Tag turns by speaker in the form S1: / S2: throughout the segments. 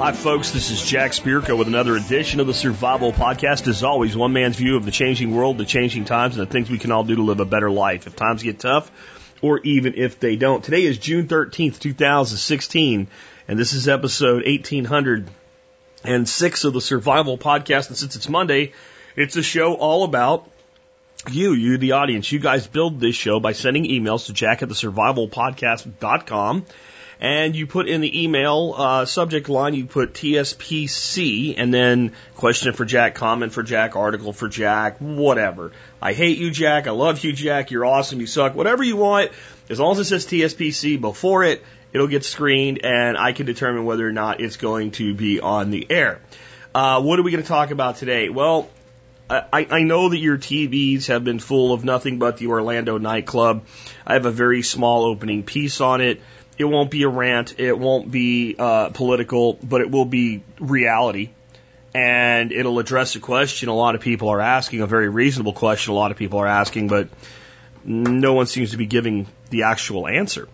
S1: Hi, folks. This is Jack Spirko with another edition of the Survival Podcast. As always, one man's view of the changing world, the changing times, and the things we can all do to live a better life if times get tough or even if they don't. Today is June 13th, 2016, and this is episode 1806 of the Survival Podcast. And since it's Monday, it's a show all about you, you, the audience. You guys build this show by sending emails to jack at the survivalpodcast.com. And you put in the email uh, subject line, you put TSPC, and then question for Jack, comment for Jack, article for Jack, whatever. I hate you, Jack. I love you, Jack. You're awesome. You suck. Whatever you want. As long as it says TSPC before it, it'll get screened, and I can determine whether or not it's going to be on the air. Uh, what are we going to talk about today? Well, I, I know that your TVs have been full of nothing but the Orlando nightclub. I have a very small opening piece on it. It won't be a rant. It won't be uh, political, but it will be reality. And it'll address a question a lot of people are asking, a very reasonable question a lot of people are asking, but no one seems to be giving the actual answer.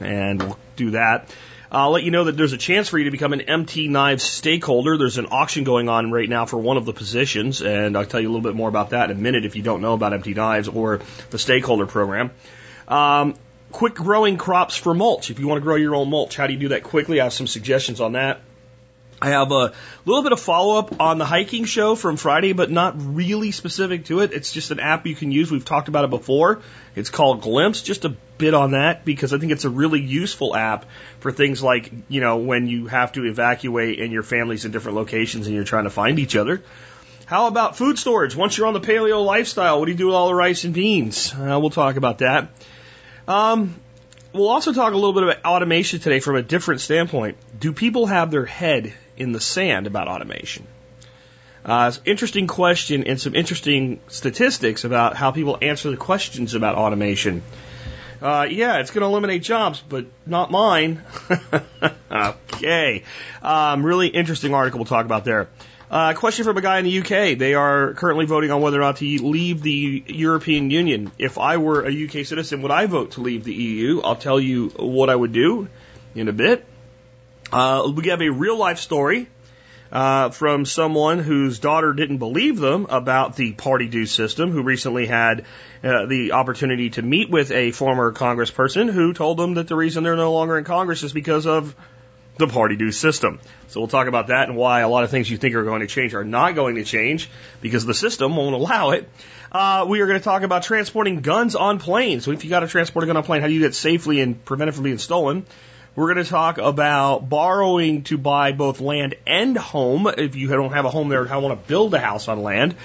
S1: And we'll do that. I'll let you know that there's a chance for you to become an MT Knives stakeholder. There's an auction going on right now for one of the positions, and I'll tell you a little bit more about that in a minute if you don't know about MT Knives or the stakeholder program. Um, quick growing crops for mulch. If you want to grow your own mulch, how do you do that quickly? I have some suggestions on that. I have a little bit of follow up on the hiking show from Friday, but not really specific to it. It's just an app you can use. We've talked about it before. It's called Glympse. Just a bit on that because I think it's a really useful app for things like, you know, when you have to evacuate and your family's in different locations and you're trying to find each other. How about food storage? Once you're on the paleo lifestyle, what do you do with all the rice and beans? Uh, we'll talk about that. Um, we'll also talk a little bit about automation today from a different standpoint. Do people have their head in the sand about automation? Uh, interesting question and some interesting statistics about how people answer the questions about automation. Uh, yeah, it's going to eliminate jobs, but not mine. okay. Um, really interesting article we'll talk about there. Uh, question from a guy in the UK. They are currently voting on whether or not to leave the European Union. If I were a UK citizen, would I vote to leave the EU? I'll tell you what I would do in a bit. Uh, we have a real life story uh, from someone whose daughter didn't believe them about the party due system, who recently had uh, the opportunity to meet with a former congressperson who told them that the reason they're no longer in Congress is because of the party due system. So we'll talk about that and why a lot of things you think are going to change are not going to change because the system won't allow it. Uh, we are going to talk about transporting guns on planes. So if you got to transport a gun on a plane, how do you get safely and prevent it from being stolen? We're going to talk about borrowing to buy both land and home. If you don't have a home there, how want to build a house on land.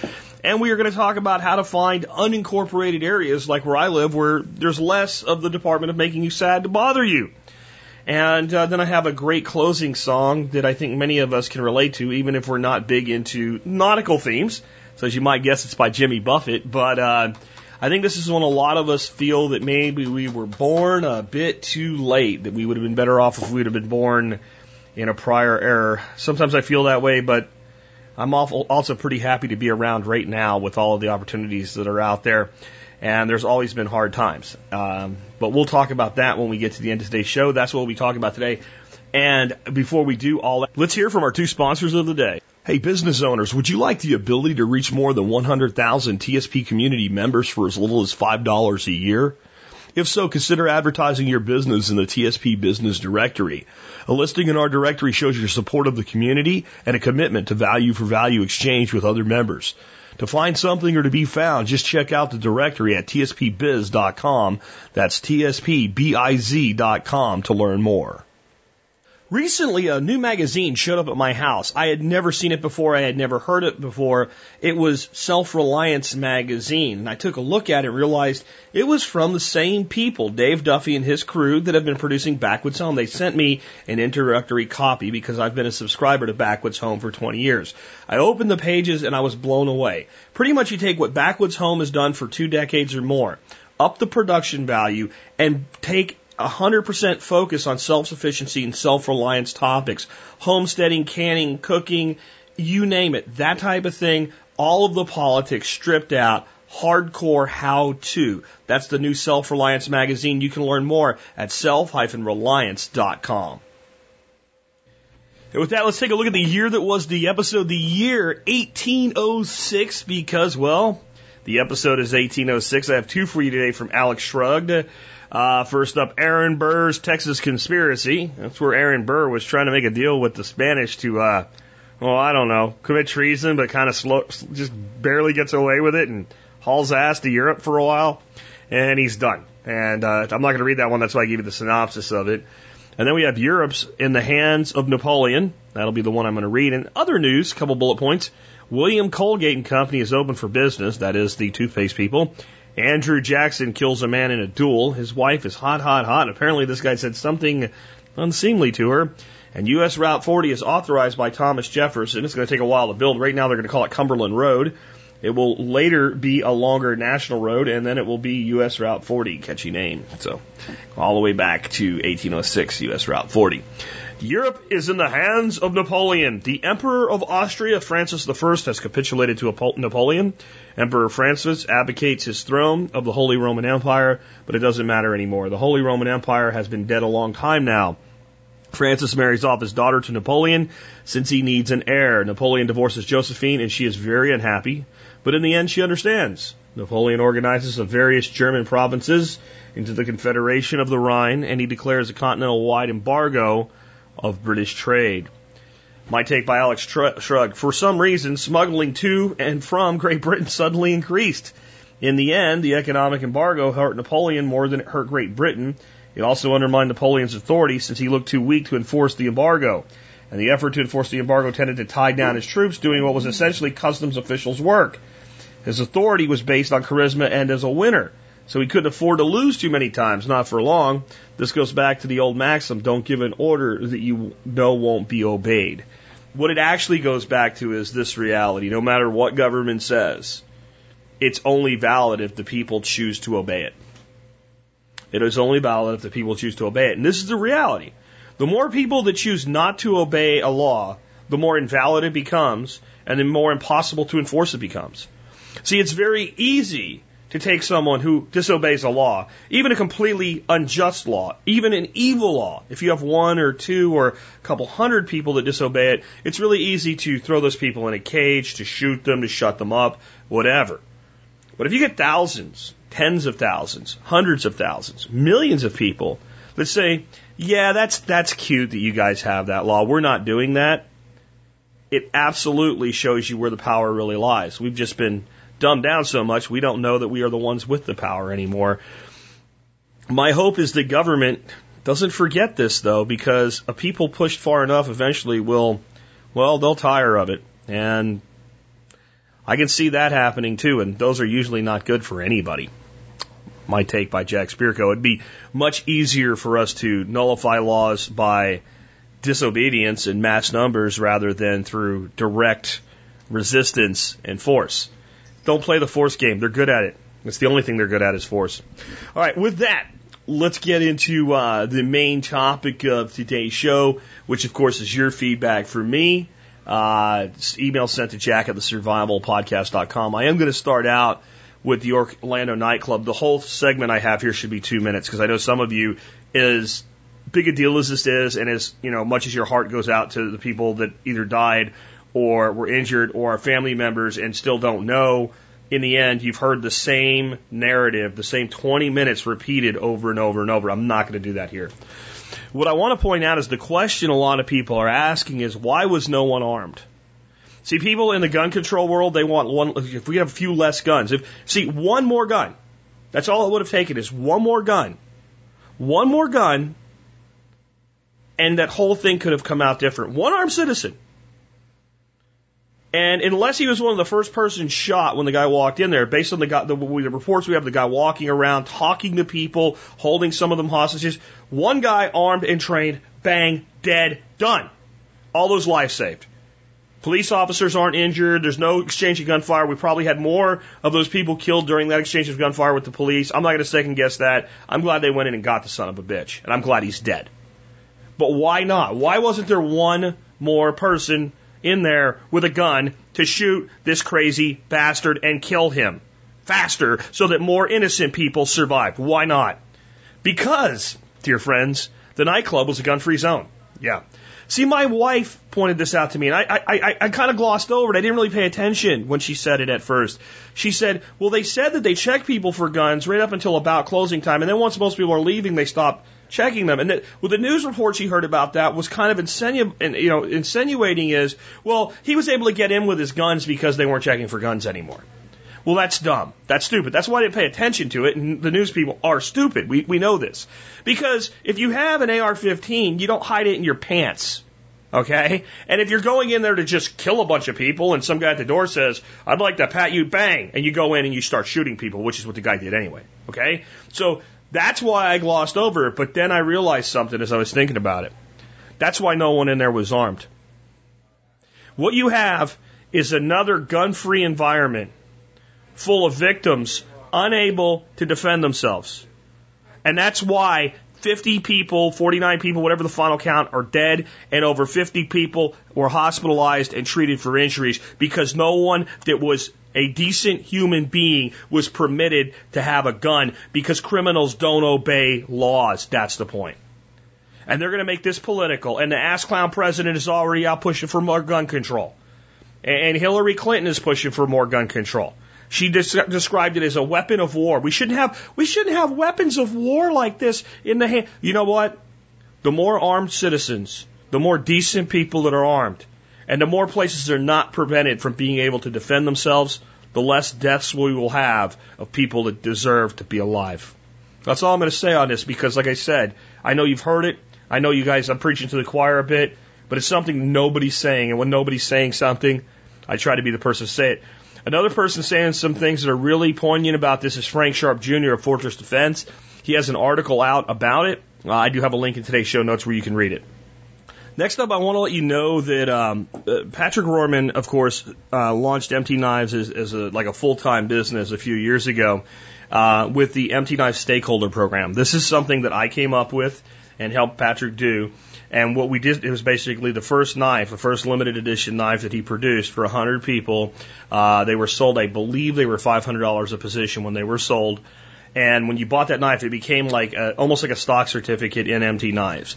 S1: And we are going to talk about how to find unincorporated areas like where I live where there's less of the Department of Making You Sad to bother you. And uh, then I have a great closing song that I think many of us can relate to, even if we're not big into nautical themes. So as you might guess, it's by Jimmy Buffett. But uh, I think this is when a lot of us feel that maybe we were born a bit too late, that we would have been better off if we would have been born in a prior era. Sometimes I feel that way, but I'm also pretty happy to be around right now with all of the opportunities that are out there and there's always been hard times. Um, but we'll talk about that when we get to the end of today's show. That's what we'll be talking about today. And before we do all that, let's hear from our two sponsors of the day. Hey, business owners, would you like the ability to reach more than 100,000 TSP community members for as little as $5 a year? If so, consider advertising your business in the TSP Business Directory. A listing in our directory shows your support of the community and a commitment to value for value exchange with other members. To find something or to be found, just check out the directory at tspbiz.com. That's tspbiz.com to learn more. Recently, a new magazine showed up at my house. I had never seen it before. I had never heard it before. It was Self Reliance Magazine. And I took a look at it and realized it was from the same people, Dave Duffy and his crew, that have been producing Backwoods Home. They sent me an introductory copy because I've been a subscriber to Backwoods Home for 20 years. I opened the pages and I was blown away. Pretty much you take what Backwoods Home has done for two decades or more, up the production value, and take 100% focus on self-sufficiency and self-reliance topics, homesteading, canning, cooking, you name it, that type of thing, all of the politics stripped out, hardcore how to. That's the new Self Reliance magazine. You can learn more at self-reliance.com. And with that, let's take a look at the year that was the episode, the year 1806, because, well, the episode is 1806. I have two for you today from Alex Shrugged. Uh, first up, Aaron Burr's Texas Conspiracy. That's where Aaron Burr was trying to make a deal with the Spanish to, uh, well, I don't know, commit treason, but kind of slow, just barely gets away with it and hauls ass to Europe for a while, and he's done. And uh, I'm not going to read that one. That's why I gave you the synopsis of it. And then we have Europe's in the hands of Napoleon. That'll be the one I'm going to read. And other news, couple bullet points. William Colgate and Company is open for business. That is the toothpaste people. Andrew Jackson kills a man in a duel. His wife is hot, hot, hot. Apparently, this guy said something unseemly to her. And U.S. Route 40 is authorized by Thomas Jefferson. It's going to take a while to build. Right now, they're going to call it Cumberland Road. It will later be a longer national road, and then it will be U.S. Route 40. Catchy name. So, all the way back to 1806, U.S. Route 40. Europe is in the hands of Napoleon. The Emperor of Austria, Francis I, has capitulated to Napoleon. Emperor Francis abdicates his throne of the Holy Roman Empire, but it doesn't matter anymore. The Holy Roman Empire has been dead a long time now. Francis marries off his daughter to Napoleon since he needs an heir. Napoleon divorces Josephine and she is very unhappy, but in the end she understands. Napoleon organizes the various German provinces into the Confederation of the Rhine and he declares a continental wide embargo of British trade. My take by Alex Shrug. For some reason, smuggling to and from Great Britain suddenly increased. In the end, the economic embargo hurt Napoleon more than it hurt Great Britain it also undermined Napoleon's authority since he looked too weak to enforce the embargo. And the effort to enforce the embargo tended to tie down his troops doing what was essentially customs officials' work. His authority was based on charisma and as a winner. So he couldn't afford to lose too many times, not for long. This goes back to the old maxim don't give an order that you know won't be obeyed. What it actually goes back to is this reality no matter what government says, it's only valid if the people choose to obey it. It is only valid if the people choose to obey it. And this is the reality. The more people that choose not to obey a law, the more invalid it becomes and the more impossible to enforce it becomes. See, it's very easy to take someone who disobeys a law, even a completely unjust law, even an evil law. If you have one or two or a couple hundred people that disobey it, it's really easy to throw those people in a cage, to shoot them, to shut them up, whatever. But if you get thousands, tens of thousands, hundreds of thousands, millions of people that say, yeah, that's, that's cute that you guys have that law. We're not doing that. It absolutely shows you where the power really lies. We've just been dumbed down so much, we don't know that we are the ones with the power anymore. My hope is the government doesn't forget this though, because a people pushed far enough eventually will, well, they'll tire of it. And I can see that happening too, and those are usually not good for anybody. My take by Jack Spirko. It'd be much easier for us to nullify laws by disobedience in mass numbers rather than through direct resistance and force. Don't play the force game. They're good at it. It's the only thing they're good at is force. All right, with that, let's get into uh, the main topic of today's show, which of course is your feedback for me. Uh, email sent to jack at the survivalpodcast.com. I am going to start out with the Orlando nightclub. The whole segment I have here should be two minutes because I know some of you is big a deal as this is, and as you know, much as your heart goes out to the people that either died or were injured or are family members and still don't know. In the end, you've heard the same narrative, the same 20 minutes repeated over and over and over. I'm not going to do that here. What I want to point out is the question a lot of people are asking is why was no one armed? See, people in the gun control world, they want one, if we have a few less guns, if, see, one more gun, that's all it would have taken is one more gun. One more gun, and that whole thing could have come out different. One armed citizen. And unless he was one of the first persons shot when the guy walked in there, based on the, guy, the, the reports we have, the guy walking around, talking to people, holding some of them hostages, one guy armed and trained, bang, dead, done. All those lives saved. Police officers aren't injured. There's no exchange of gunfire. We probably had more of those people killed during that exchange of gunfire with the police. I'm not going to second guess that. I'm glad they went in and got the son of a bitch, and I'm glad he's dead. But why not? Why wasn't there one more person in there with a gun to shoot this crazy bastard and kill him. faster so that more innocent people survive. Why not? Because, dear friends, the nightclub was a gun free zone. Yeah. See, my wife pointed this out to me, and I, I, I, I kind of glossed over it. I didn't really pay attention when she said it at first. She said, well, they said that they check people for guns right up until about closing time, and then once most people are leaving, they stop checking them. And the, well, the news report she heard about that was kind of insinu- and, you know, insinuating is, well, he was able to get in with his guns because they weren't checking for guns anymore. Well, that's dumb. That's stupid. That's why I didn't pay attention to it, and the news people are stupid. We, we know this. Because if you have an AR 15, you don't hide it in your pants. Okay? And if you're going in there to just kill a bunch of people and some guy at the door says, I'd like to pat you, bang, and you go in and you start shooting people, which is what the guy did anyway. Okay? So that's why I glossed over it, but then I realized something as I was thinking about it. That's why no one in there was armed. What you have is another gun free environment full of victims unable to defend themselves. And that's why 50 people, 49 people, whatever the final count, are dead, and over 50 people were hospitalized and treated for injuries because no one that was a decent human being was permitted to have a gun because criminals don't obey laws. That's the point. And they're going to make this political. And the ass clown president is already out pushing for more gun control. And Hillary Clinton is pushing for more gun control. She des- described it as a weapon of war. We shouldn't have we shouldn't have weapons of war like this in the hand. You know what? The more armed citizens, the more decent people that are armed, and the more places are not prevented from being able to defend themselves, the less deaths we will have of people that deserve to be alive. That's all I'm going to say on this because, like I said, I know you've heard it. I know you guys, I'm preaching to the choir a bit, but it's something nobody's saying. And when nobody's saying something, I try to be the person to say it. Another person saying some things that are really poignant about this is Frank Sharp Jr. of Fortress Defense. He has an article out about it. Uh, I do have a link in today's show notes where you can read it. Next up, I want to let you know that um, uh, Patrick Roehrman, of course, uh, launched MT Knives as, as a, like a full time business a few years ago uh, with the MT Knives Stakeholder Program. This is something that I came up with and helped Patrick do. And what we did, it was basically the first knife, the first limited edition knife that he produced for 100 people. Uh, they were sold, I believe they were $500 a position when they were sold. And when you bought that knife, it became like a, almost like a stock certificate in MT Knives.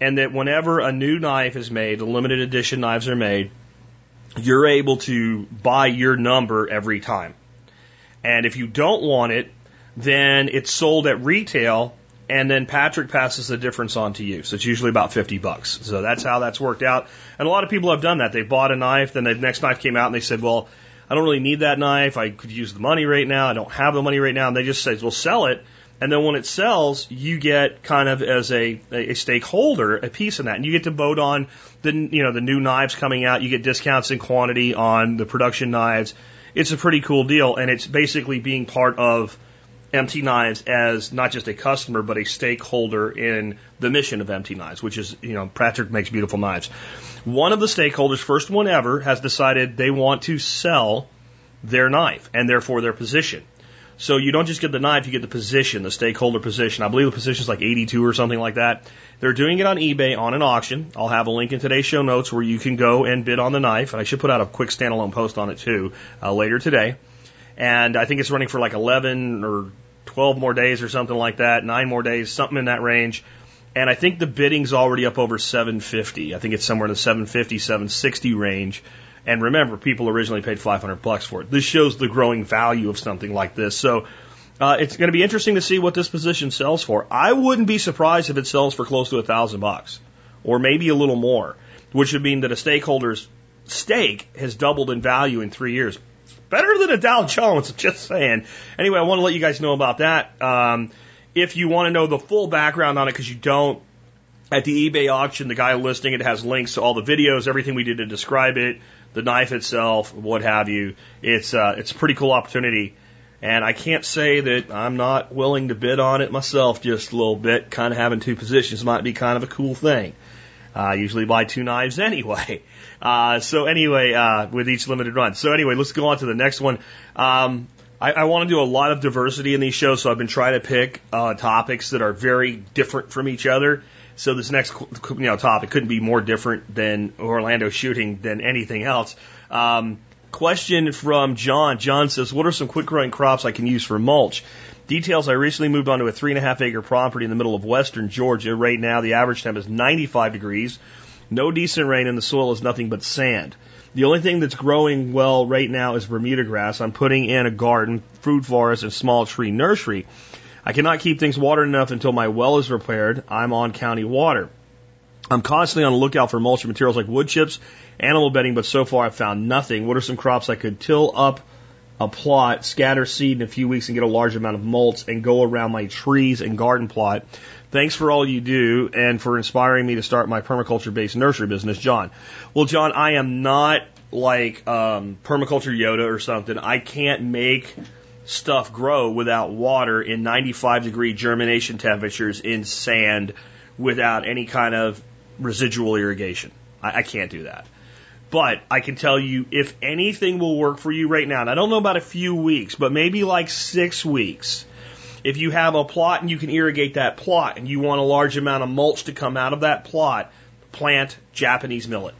S1: And that whenever a new knife is made, the limited edition knives are made, you're able to buy your number every time. And if you don't want it, then it's sold at retail and then Patrick passes the difference on to you. So it's usually about 50 bucks. So that's how that's worked out. And a lot of people have done that. They bought a knife, then the next knife came out and they said, well, I don't really need that knife. I could use the money right now. I don't have the money right now. And they just say, well, sell it. And then when it sells, you get kind of as a, a stakeholder a piece in that, and you get to vote on the you know the new knives coming out. You get discounts in quantity on the production knives. It's a pretty cool deal, and it's basically being part of MT Knives as not just a customer, but a stakeholder in the mission of MT Knives, which is, you know, Patrick makes beautiful knives. One of the stakeholders, first one ever, has decided they want to sell their knife and therefore their position. So you don't just get the knife, you get the position, the stakeholder position. I believe the position is like 82 or something like that. They're doing it on eBay on an auction. I'll have a link in today's show notes where you can go and bid on the knife. And I should put out a quick standalone post on it too uh, later today. And I think it's running for like 11 or 12 more days or something like that, nine more days, something in that range. And I think the bidding's already up over 750. I think it's somewhere in the 750, 760 range. And remember, people originally paid 500 bucks for it. This shows the growing value of something like this. So uh, it's going to be interesting to see what this position sells for. I wouldn't be surprised if it sells for close to a thousand bucks, or maybe a little more, which would mean that a stakeholder's stake has doubled in value in three years. Better than a Dow Jones, just saying. Anyway, I want to let you guys know about that. Um, if you want to know the full background on it, because you don't, at the eBay auction, the guy listing it has links to all the videos, everything we did to describe it, the knife itself, what have you. It's uh, it's a pretty cool opportunity, and I can't say that I'm not willing to bid on it myself. Just a little bit, kind of having two positions might be kind of a cool thing. Uh, I usually buy two knives anyway. Uh, so anyway, uh, with each limited run. So anyway, let's go on to the next one. Um, I, I want to do a lot of diversity in these shows, so I've been trying to pick uh, topics that are very different from each other. So this next you know topic couldn't be more different than Orlando shooting than anything else. Um, Question from John. John says, What are some quick growing crops I can use for mulch? Details I recently moved onto a three and a half acre property in the middle of western Georgia. Right now, the average temp is 95 degrees. No decent rain, and the soil is nothing but sand. The only thing that's growing well right now is Bermuda grass. I'm putting in a garden, fruit forest, and small tree nursery. I cannot keep things watered enough until my well is repaired. I'm on county water. I'm constantly on the lookout for mulch materials like wood chips, animal bedding, but so far I've found nothing. What are some crops I could till up a plot, scatter seed in a few weeks and get a large amount of mulch and go around my trees and garden plot? Thanks for all you do and for inspiring me to start my permaculture based nursery business, John. Well, John, I am not like um, permaculture Yoda or something. I can't make stuff grow without water in 95 degree germination temperatures in sand without any kind of residual irrigation. I, I can't do that. But I can tell you if anything will work for you right now, and I don't know about a few weeks, but maybe like six weeks. If you have a plot and you can irrigate that plot and you want a large amount of mulch to come out of that plot, plant Japanese millet.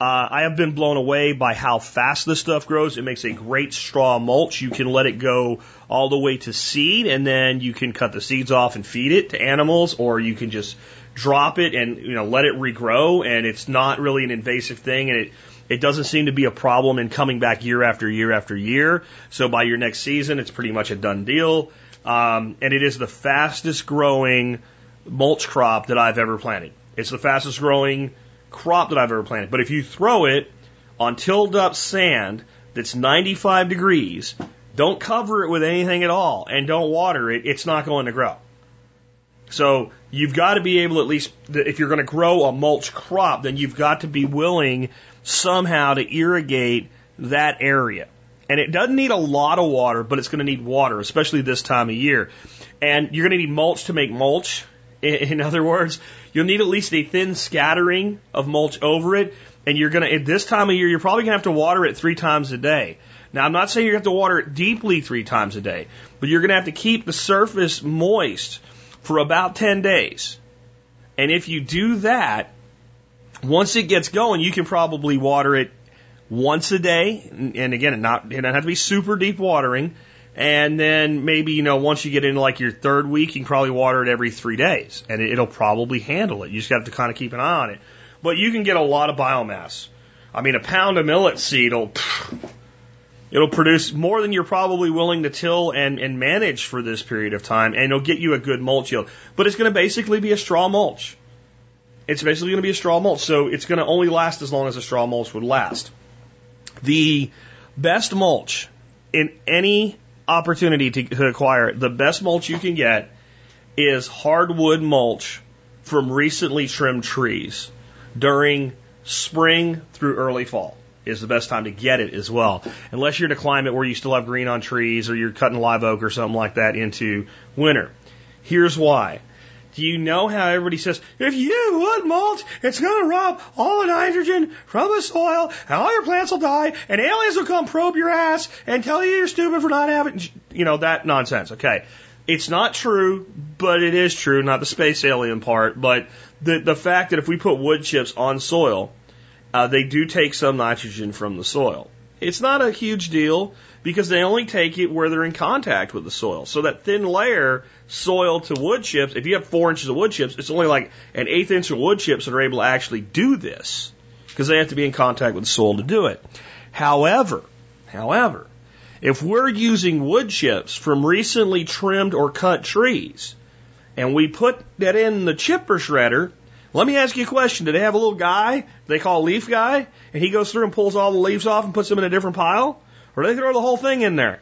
S1: Uh, I have been blown away by how fast this stuff grows. It makes a great straw mulch. You can let it go all the way to seed, and then you can cut the seeds off and feed it to animals, or you can just drop it and you know let it regrow. And it's not really an invasive thing, and it it doesn't seem to be a problem in coming back year after year after year. So by your next season, it's pretty much a done deal. Um, and it is the fastest growing mulch crop that I've ever planted. It's the fastest growing crop that I've ever planted. But if you throw it on tilled up sand that's 95 degrees, don't cover it with anything at all and don't water it, it's not going to grow. So you've got to be able at least, if you're going to grow a mulch crop, then you've got to be willing somehow to irrigate that area. And it doesn't need a lot of water, but it's going to need water, especially this time of year. And you're going to need mulch to make mulch. In other words, you'll need at least a thin scattering of mulch over it. And you're going to, at this time of year, you're probably going to have to water it three times a day. Now, I'm not saying you're going to have to water it deeply three times a day, but you're going to have to keep the surface moist for about 10 days. And if you do that, once it gets going, you can probably water it once a day. And again, it not, it doesn't have to be super deep watering. And then maybe, you know, once you get into like your third week, you can probably water it every three days and it'll probably handle it. You just have to kind of keep an eye on it. But you can get a lot of biomass. I mean, a pound of millet seed will, it'll produce more than you're probably willing to till and, and manage for this period of time and it'll get you a good mulch yield. But it's going to basically be a straw mulch. It's basically going to be a straw mulch. So it's going to only last as long as a straw mulch would last. The best mulch in any opportunity to, to acquire the best mulch you can get is hardwood mulch from recently trimmed trees during spring through early fall is the best time to get it as well. Unless you're in a climate where you still have green on trees or you're cutting live oak or something like that into winter. Here's why. Do you know how everybody says, if you wood mulch, it's going to rob all the nitrogen from the soil and all your plants will die and aliens will come probe your ass and tell you you're stupid for not having, you know, that nonsense. Okay. It's not true, but it is true, not the space alien part, but the, the fact that if we put wood chips on soil, uh, they do take some nitrogen from the soil. It's not a huge deal because they only take it where they're in contact with the soil. So that thin layer, soil to wood chips, if you have four inches of wood chips, it's only like an eighth inch of wood chips that are able to actually do this because they have to be in contact with the soil to do it. However, however, if we're using wood chips from recently trimmed or cut trees and we put that in the chipper shredder, let me ask you a question. Do they have a little guy they call leaf guy and he goes through and pulls all the leaves off and puts them in a different pile? Or they throw the whole thing in there?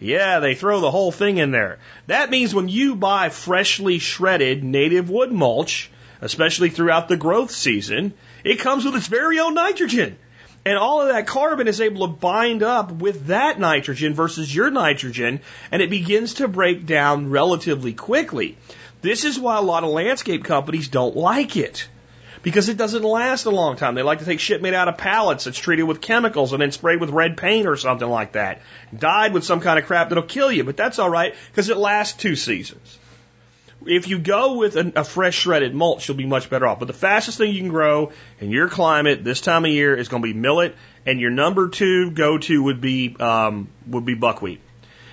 S1: Yeah, they throw the whole thing in there. That means when you buy freshly shredded native wood mulch, especially throughout the growth season, it comes with its very own nitrogen. And all of that carbon is able to bind up with that nitrogen versus your nitrogen, and it begins to break down relatively quickly. This is why a lot of landscape companies don't like it. Because it doesn't last a long time. They like to take shit made out of pallets that's treated with chemicals and then sprayed with red paint or something like that. Dyed with some kind of crap that'll kill you, but that's alright because it lasts two seasons. If you go with a, a fresh shredded mulch, you'll be much better off. But the fastest thing you can grow in your climate this time of year is going to be millet and your number two go to would be um, would be buckwheat.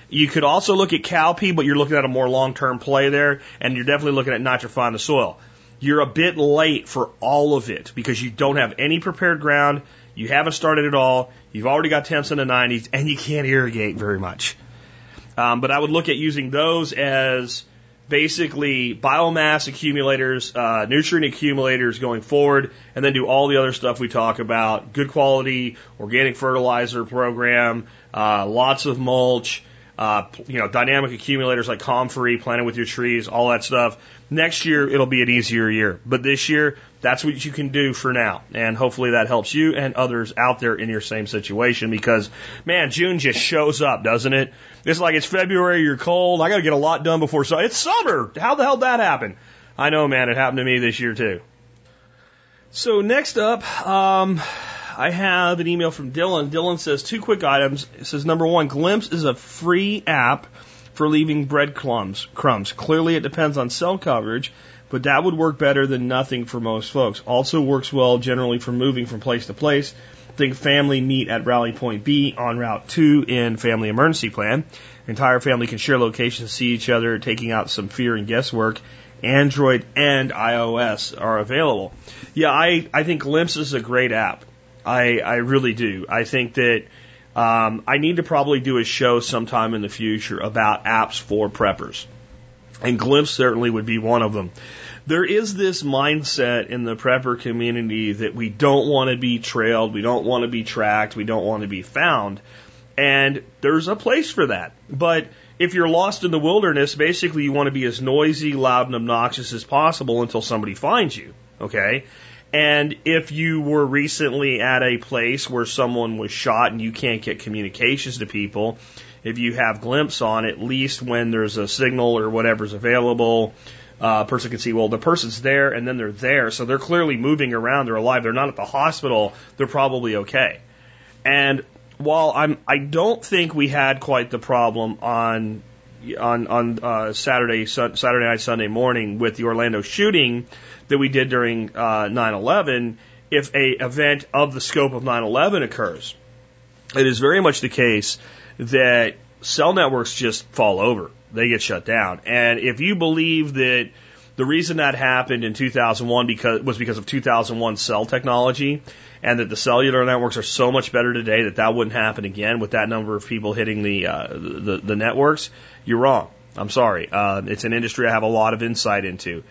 S1: You could also look at cowpea, but you're looking at a more long term play there, and you're definitely looking at nitrifying the soil. You're a bit late for all of it because you don't have any prepared ground, you haven't started at all, you've already got temps in the 90s, and you can't irrigate very much. Um, but I would look at using those as basically biomass accumulators, uh, nutrient accumulators going forward, and then do all the other stuff we talk about good quality organic fertilizer program, uh, lots of mulch, uh, you know, dynamic accumulators like Comfrey, planted with your trees, all that stuff. Next year, it'll be an easier year. But this year, that's what you can do for now. And hopefully that helps you and others out there in your same situation because, man, June just shows up, doesn't it? It's like it's February, you're cold. I got to get a lot done before summer. It's summer. How the hell did that happen? I know, man. It happened to me this year too. So next up, um, I have an email from Dylan. Dylan says two quick items. It says number one, Glympse is a free app for leaving breadcrumbs. Crumbs. Clearly, it depends on cell coverage, but that would work better than nothing for most folks. Also works well generally for moving from place to place. Think family meet at Rally Point B on Route 2 in Family Emergency Plan. Entire family can share locations, see each other, taking out some fear and guesswork. Android and iOS are available. Yeah, I, I think Glympse is a great app. I, I really do. I think that um, I need to probably do a show sometime in the future about apps for preppers. And Glympse certainly would be one of them. There is this mindset in the prepper community that we don't want to be trailed, we don't want to be tracked, we don't want to be found. And there's a place for that. But if you're lost in the wilderness, basically you want to be as noisy, loud, and obnoxious as possible until somebody finds you. Okay? And if you were recently at a place where someone was shot and you can't get communications to people, if you have Glympse on, at least when there's a signal or whatever's available, uh, a person can see, well, the person's there and then they're there. So they're clearly moving around. They're alive. They're not at the hospital. They're probably okay. And while I'm, I don't think we had quite the problem on, on, on, uh, Saturday, Saturday night, Sunday morning with the Orlando shooting, that we did during uh, 9/11 if a event of the scope of 9/11 occurs. It is very much the case that cell networks just fall over; they get shut down. And if you believe that the reason that happened in 2001 because was because of 2001 cell technology, and that the cellular networks are so much better today that that wouldn't happen again with that number of people hitting the uh, the, the networks, you're wrong. I'm sorry. Uh, it's an industry I have a lot of insight into.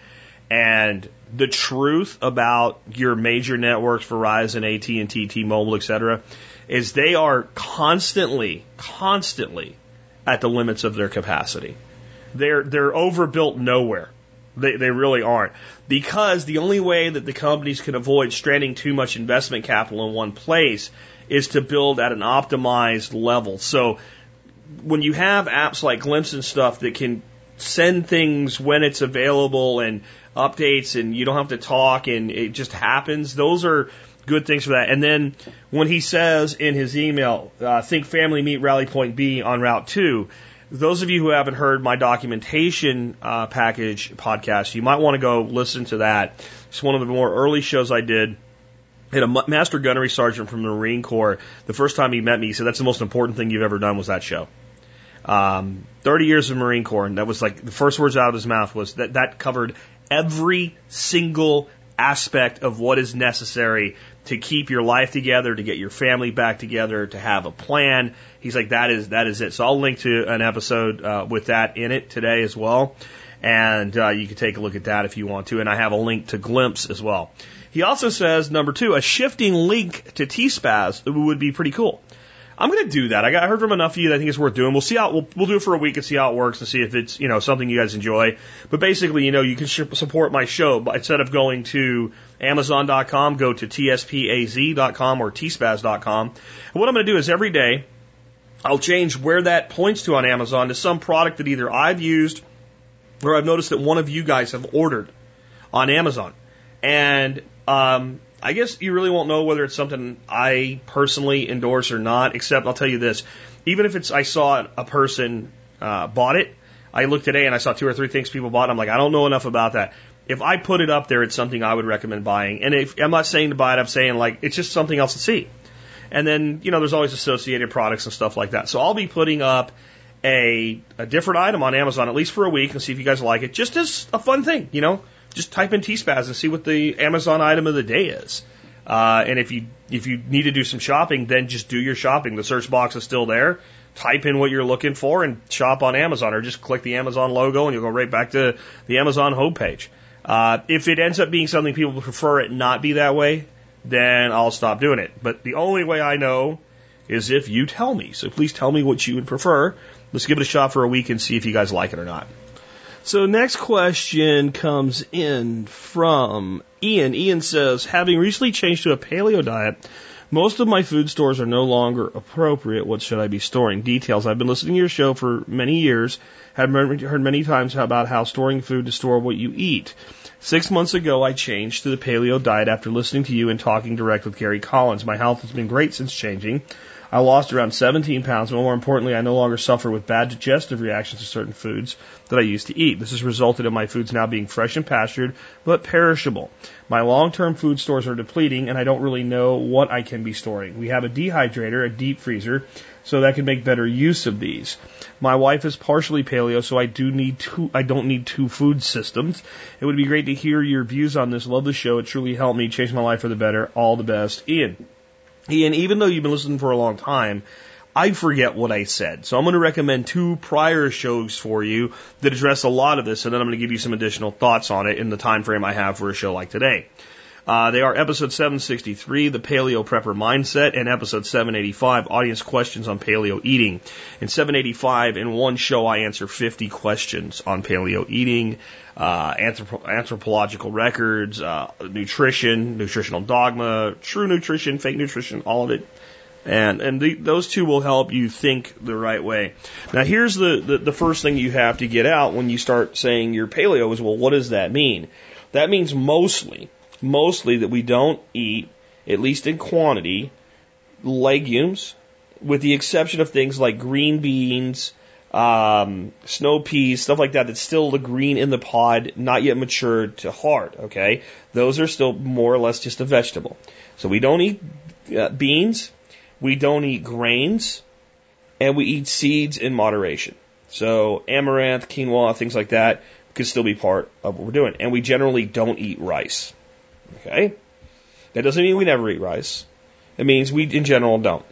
S1: And the truth about your major networks, Verizon, AT&T, T-Mobile, et cetera, is they are constantly, constantly at the limits of their capacity. They're, they're overbuilt nowhere. They, they really aren't. Because the only way that the companies can avoid stranding too much investment capital in one place is to build at an optimized level. So when you have apps like Glympse and stuff that can send things when it's available and updates and you don't have to talk and it just happens. Those are good things for that. And then when he says in his email, uh, think family meet rally point B on route two, those of you who haven't heard my documentation uh, package podcast, you might want to go listen to that. It's one of the more early shows I did. Had a master gunnery sergeant from the Marine Corps. The first time he met me, he said, "That's the most important thing you've ever done was that show." Um, 30 years of Marine Corps, and that was like the first words out of his mouth was that that covered every single aspect of what is necessary to keep your life together, to get your family back together, to have a plan. He's like, that is, that is it. So I'll link to an episode, uh, with that in it today as well. And, uh, you can take a look at that if you want to. And I have a link to Glympse as well. He also says, number two, a shifting link to T-Spaz would be pretty cool. I'm going to do that. I got I heard from enough of you that I think it's worth doing. We'll see how we'll, we'll do it for a week and see how it works and see if it's you know something you guys enjoy. But basically, you know, you can support my show but instead of going to Amazon.com, go to tspaz.com or tspaz.com. And what I'm going to do is every day I'll change where that points to on Amazon to some product that either I've used or I've noticed that one of you guys have ordered on Amazon. And um, I guess you really won't know whether it's something I personally endorse or not, except I'll tell you this. Even if it's I saw a person uh, bought it, I looked today and I saw two or three things people bought. I'm like, I don't know enough about that. If I put it up there, it's something I would recommend buying. And if I'm not saying to buy it, I'm saying like it's just something else to see. And then, you know, there's always associated products and stuff like that. So I'll be putting up a, a different item on Amazon at least for a week and see if you guys like it. Just as a fun thing, you know, just type in T-Spaz and see what the Amazon item of the day is. Uh, and if you if you need to do some shopping, then just do your shopping. The search box is still there. Type in what you're looking for and shop on Amazon, or just click the Amazon logo and you'll go right back to the Amazon homepage. Uh, if it ends up being something people prefer it not be that way, then I'll stop doing it. But the only way I know is if you tell me. So please tell me what you would prefer. Let's give it a shot for a week and see if you guys like it or not. So next question comes in from Ian. Ian says, having recently changed to a paleo diet, most of my food stores are no longer appropriate. What should I be storing? Details. I've been listening to your show for many years. Have heard many times about how storing food to store what you eat. Six months ago, I changed to the paleo diet after listening to you and talking direct with Gary Collins. My health has been great since changing. I lost around 17 pounds, but more importantly, I no longer suffer with bad digestive reactions to certain foods that I used to eat. This has resulted in my foods now being fresh and pastured, but perishable. My long-term food stores are depleting, and I don't really know what I can be storing. We have a dehydrator, a deep freezer, so that can make better use of these. My wife is partially paleo, so I do need two, I don't need two food systems. It would be great to hear your views on this. Love the show. It truly helped me change my life for the better. All the best. Ian. Ian, even though you've been listening for a long time, I forget what I said. So I'm going to recommend two prior shows for you that address a lot of this, and then I'm going to give you some additional thoughts on it in the time frame I have for a show like today. Uh, they are episode 763, the Paleo Prepper Mindset, and episode 785, Audience Questions on Paleo Eating. In 785, in one show, I answer 50 questions on paleo eating, uh, anthropo- anthropological records, uh, nutrition, nutritional dogma, true nutrition, fake nutrition, all of it. And, and the, those two will help you think the right way. Now here's the, the, the first thing you have to get out when you start saying you're paleo is, well, what does that mean? That means mostly mostly that we don't eat, at least in quantity, legumes, with the exception of things like green beans, um, snow peas, stuff like that, that's still the green in the pod, not yet matured to hard, okay? Those are still more or less just a vegetable. So we don't eat uh, beans, we don't eat grains, and we eat seeds in moderation. So amaranth, quinoa, things like that could still be part of what we're doing. And we generally don't eat rice. Okay? That doesn't mean we never eat rice. It means we, in general, don't.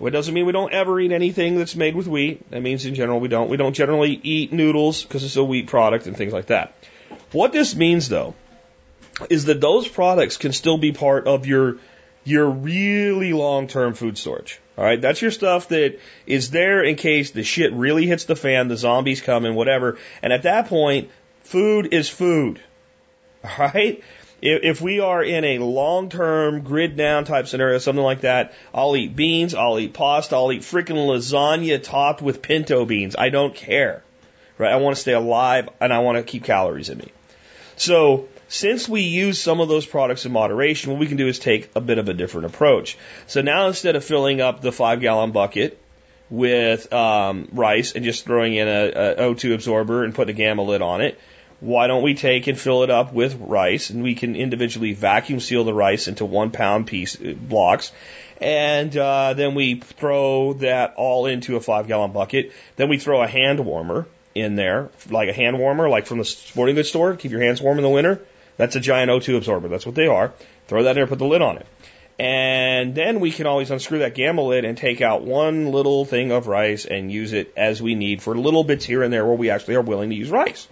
S1: It doesn't mean we don't ever eat anything that's made with wheat. That means in general we don't. We don't generally eat noodles because it's a wheat product and things like that. What this means though is that those products can still be part of your your really long-term food storage. All right, that's your stuff that is there in case the shit really hits the fan, the zombies come and whatever. And at that point, food is food. All right? If we are in a long term grid down type scenario, something like that, I'll eat beans, I'll eat pasta, I'll eat freaking lasagna topped with pinto beans. I don't care. Right? I want to stay alive and I want to keep calories in me. So, since we use some of those products in moderation, what we can do is take a bit of a different approach. So now instead of filling up the five gallon bucket with um, rice and just throwing in a, a O2 absorber and putting a gamma lid on it, why don't we take and fill it up with rice? And we can individually vacuum seal the rice into one pound piece uh, blocks. And uh, then we throw that all into a five gallon bucket. Then we throw a hand warmer in there like a hand warmer like from the sporting goods store. Keep your hands warm in the winter. That's a giant O2 absorber. That's what they are. Throw that in there put the lid on it. And then we can always unscrew that gamma lid and take out one little thing of rice and use it as we need for little bits here and there where we actually are willing to use rice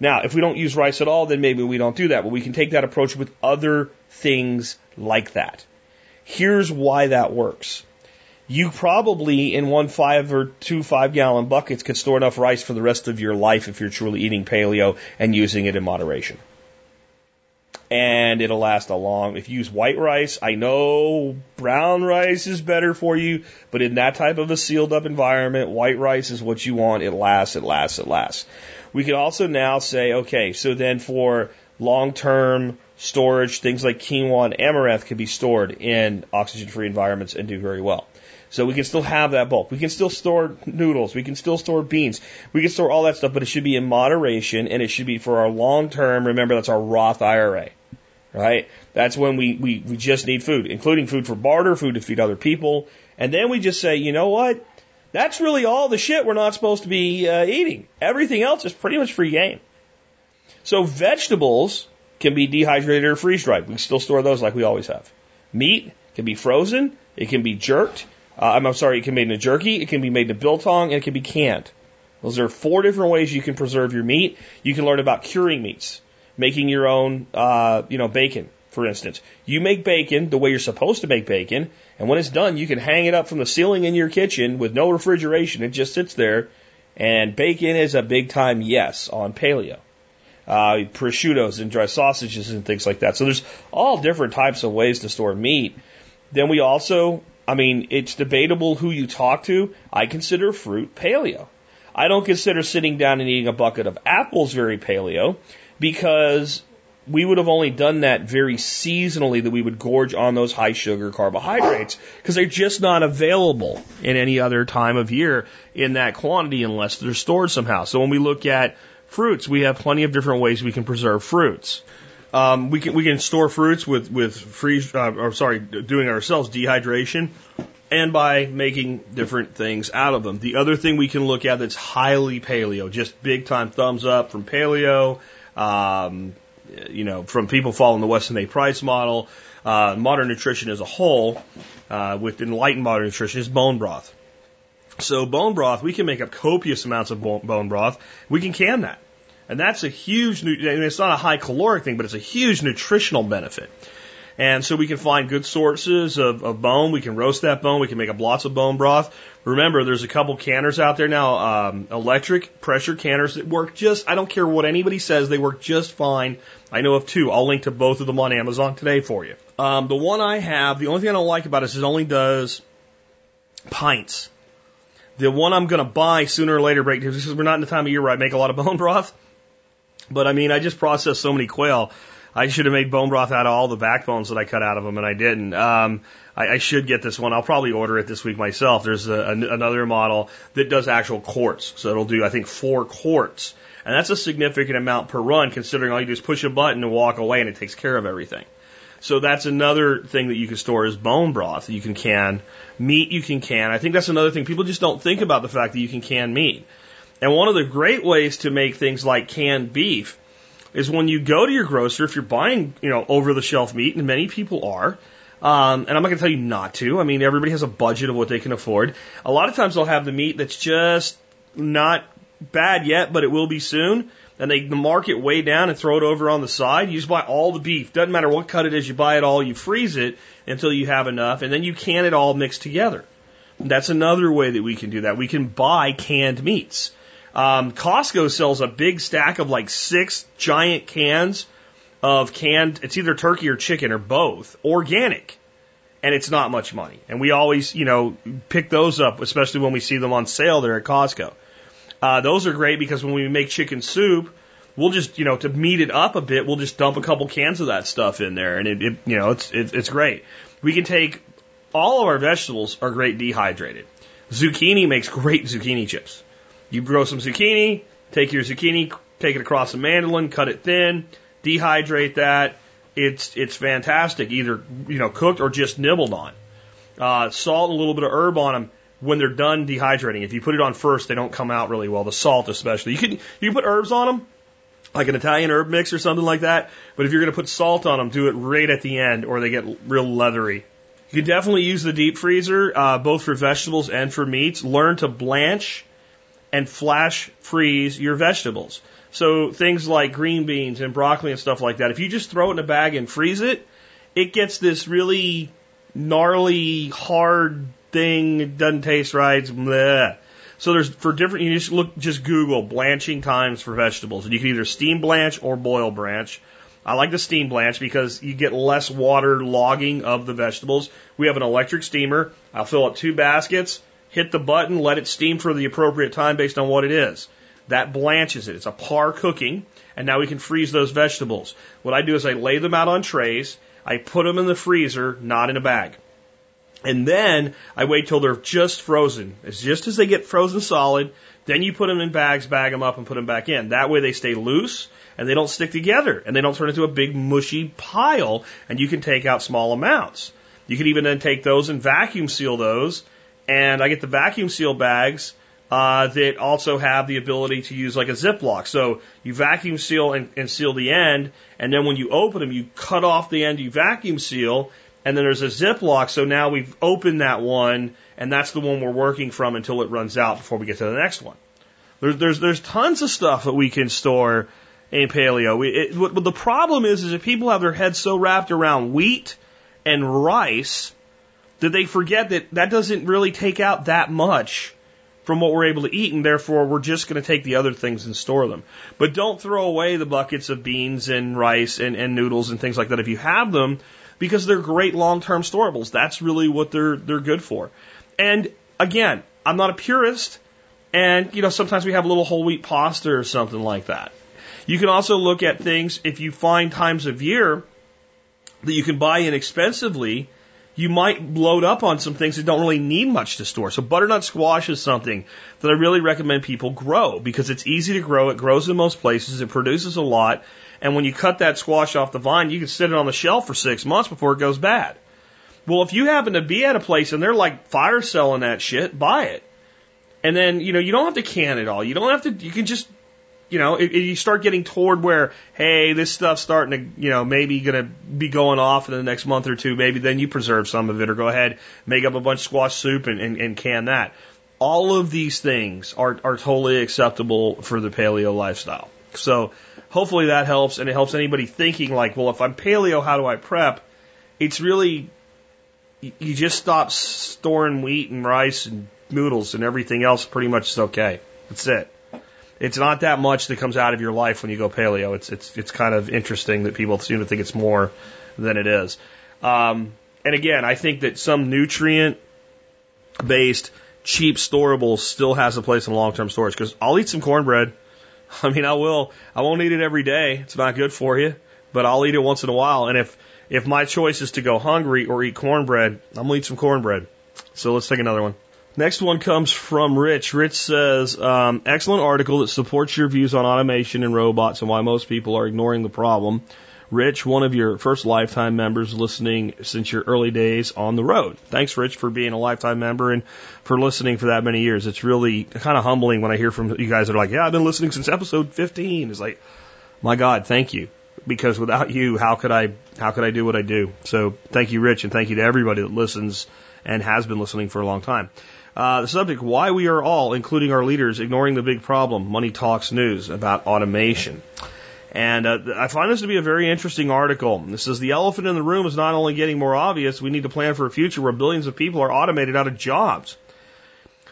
S1: now, if we don't use rice at all, then maybe we don't do that, but we can take that approach with other things like that. Here's why that works. You probably in one five or two five gallon buckets could store enough rice for the rest of your life if you're truly eating paleo and using it in moderation. And it'll last a long, if you use white rice, I know brown rice is better for you, but in that type of a sealed up environment, white rice is what you want. It lasts, it lasts, it lasts. We could also now say, okay, so then for long-term storage, things like quinoa and amaranth can be stored in oxygen-free environments and do very well. So we can still have that bulk. We can still store noodles. We can still store beans. We can store all that stuff, but it should be in moderation and it should be for our long term. Remember, that's our Roth IRA. right? That's when we, we, we just need food, including food for barter, food to feed other people. And then we just say, you know what? That's really all the shit we're not supposed to be uh, eating. Everything else is pretty much free game. So vegetables can be dehydrated or freeze dried. We can still store those like we always have. Meat can be frozen. It can be jerked. Uh, I'm, I'm sorry, it can be made into jerky. It can be made into biltong, and it can be canned. Those are four different ways you can preserve your meat. You can learn about curing meats, making your own, uh, you know, bacon, for instance. You make bacon the way you're supposed to make bacon, and when it's done, you can hang it up from the ceiling in your kitchen with no refrigeration. It just sits there, and bacon is a big time yes on paleo. Uh, prosciuttos and dry sausages and things like that. So there's all different types of ways to store meat. Then we also, I mean, it's debatable who you talk to. I consider fruit paleo. I don't consider sitting down and eating a bucket of apples very paleo because we would have only done that very seasonally that we would gorge on those high sugar carbohydrates because they're just not available in any other time of year in that quantity unless they're stored somehow. So when we look at fruits, we have plenty of different ways we can preserve fruits. Um, we can we can store fruits with with freeze uh, or sorry doing ourselves dehydration and by making different things out of them. The other thing we can look at that's highly paleo, just big time thumbs up from paleo, um, you know, from people following the Weston A. Price model, uh, modern nutrition as a whole, uh, with enlightened modern nutrition is bone broth. So bone broth, we can make up copious amounts of bone broth. We can can that. And that's a huge, and it's not a high caloric thing, but it's a huge nutritional benefit. And so we can find good sources of, of bone. We can roast that bone. We can make up lots of bone broth. Remember, there's a couple canners out there now, um, electric pressure canners that work just, I don't care what anybody says, they work just fine. I know of two. I'll link to both of them on Amazon today for you. Um, the one I have, the only thing I don't like about it is it only does pints. The one I'm going to buy sooner or later, because we're not in the time of year where I make a lot of bone broth. But I mean, I just processed so many quail. I should have made bone broth out of all the backbones that I cut out of them, and I didn't. Um, I, I should get this one. I'll probably order it this week myself. There's a, another model that does actual quarts, so it'll do I think four quarts, and that's a significant amount per run, considering all you do is push a button and walk away, and it takes care of everything. So that's another thing that you can store is bone broth. You can can meat. You can can. I think that's another thing. People just don't think about the fact that you can can meat. And one of the great ways to make things like canned beef is when you go to your grocer, if you're buying, you know, over the shelf meat, and many people are, um, and I'm not going to tell you not to. I mean, everybody has a budget of what they can afford. A lot of times they'll have the meat that's just not bad yet, but it will be soon. And they mark it way down and throw it over on the side. You just buy all the beef. Doesn't matter what cut it is, you buy it all, you freeze it until you have enough, and then you can it all mixed together. That's another way that we can do that. We can buy canned meats. Um, Costco sells a big stack of like six giant cans of canned, it's either turkey or chicken or both, organic. And it's not much money. And we always, you know, pick those up, especially when we see them on sale there at Costco. Uh, those are great because when we make chicken soup, we'll just, you know, to meat it up a bit, we'll just dump a couple cans of that stuff in there. And it, it you know, it's, it, it's great. We can take all of our vegetables are great dehydrated. Zucchini makes great zucchini chips. You grow some zucchini, take your zucchini, take it across a mandolin, cut it thin, dehydrate that. It's it's fantastic, either you know cooked or just nibbled on. Uh, salt and a little bit of herb on them when they're done dehydrating. If you put it on first, they don't come out really well. The salt, especially, you can you can put herbs on them, like an Italian herb mix or something like that. But if you're going to put salt on them, do it right at the end, or they get real leathery. You can definitely use the deep freezer, uh, both for vegetables and for meats. Learn to blanch and flash freeze your vegetables. So things like green beans and broccoli and stuff like that, if you just throw it in a bag and freeze it, it gets this really gnarly, hard thing. It doesn't taste right. Bleh. So there's for different. You just look, just Google blanching times for vegetables, and you can either steam blanch or boil blanch. I like the steam blanch because you get less water logging of the vegetables. We have an electric steamer. I'll fill up two baskets hit the button, let it steam for the appropriate time based on what it is. That blanches it. It's a par cooking, and now we can freeze those vegetables. What I do is I lay them out on trays, I put them in the freezer, not in a bag. And then I wait till they're just frozen. It's just as they get frozen solid, then you put them in bags, bag them up, and put them back in. That way they stay loose and they don't stick together and they don't turn into a big mushy pile and you can take out small amounts. You can even then take those and vacuum seal those. And I get the vacuum seal bags uh, that also have the ability to use like a Ziploc. So you vacuum seal and, and seal the end, and then when you open them, you cut off the end you vacuum seal, and then there's a Ziploc. So now we've opened that one, and that's the one we're working from until it runs out before we get to the next one. There's there's there's tons of stuff that we can store in paleo. We, it, what, what the problem is is that people have their heads so wrapped around wheat and rice that they forget that that doesn't really take out that much from what we're able to eat, and therefore we're just going to take the other things and store them. But don't throw away the buckets of beans and rice and, and noodles and things like that if you have them, because they're great long-term storables. That's really what they're they're good for. And again, I'm not a purist, and you know sometimes we have a little whole wheat pasta or something like that. You can also look at things if you find times of year that you can buy inexpensively, you might load up on some things that don't really need much to store. So butternut squash is something that I really recommend people grow because it's easy to grow. It grows in most places. It produces a lot. And when you cut that squash off the vine, you can sit it on the shelf for six months before it goes bad. Well, if you happen to be at a place and they're like fire selling that shit, buy it. And then, you know, you don't have to can it all. You don't have to, you can just you know, if, you start getting toward where, hey, this stuff's starting to, you know, maybe going to be going off in the next month or two, maybe then you preserve some of it or go ahead, make up a bunch of squash soup and, and, and can that. All of these things are, are totally acceptable for the paleo lifestyle. So hopefully that helps and it helps anybody thinking like, well, if I'm paleo, how do I prep? It's really, you just stop storing wheat and rice and noodles and everything else pretty much is okay. That's it it's not that much that comes out of your life when you go paleo. It's it's it's kind of interesting that people seem to think it's more than it is. Um, and again, I think that some nutrient based cheap storable still has a place in long term storage because I'll eat some cornbread. I mean, I will. I won't eat it every day. It's not good for you, but I'll eat it once in a while. And if if my choice is to go hungry or eat cornbread, I'm gonna eat some cornbread. So let's take another one. Next one comes from Rich. Rich says, um, excellent article that supports your views on automation and robots and why most people are ignoring the problem. Rich, one of your first lifetime members listening since your early days on the road. Thanks, Rich, for being a lifetime member and for listening for that many years. It's really kind of humbling when I hear from you guys that are like, yeah, I've been listening since episode 15. It's like, my God, thank you. Because without you, how could I, how could I do what I do? So thank you, Rich, and thank you to everybody that listens and has been listening for a long time. Uh, the subject, why we are all, including our leaders, ignoring the big problem, Money Talks News, about automation. And uh, I find this to be a very interesting article. This says the elephant in the room is not only getting more obvious, we need to plan for a future where billions of people are automated out of jobs.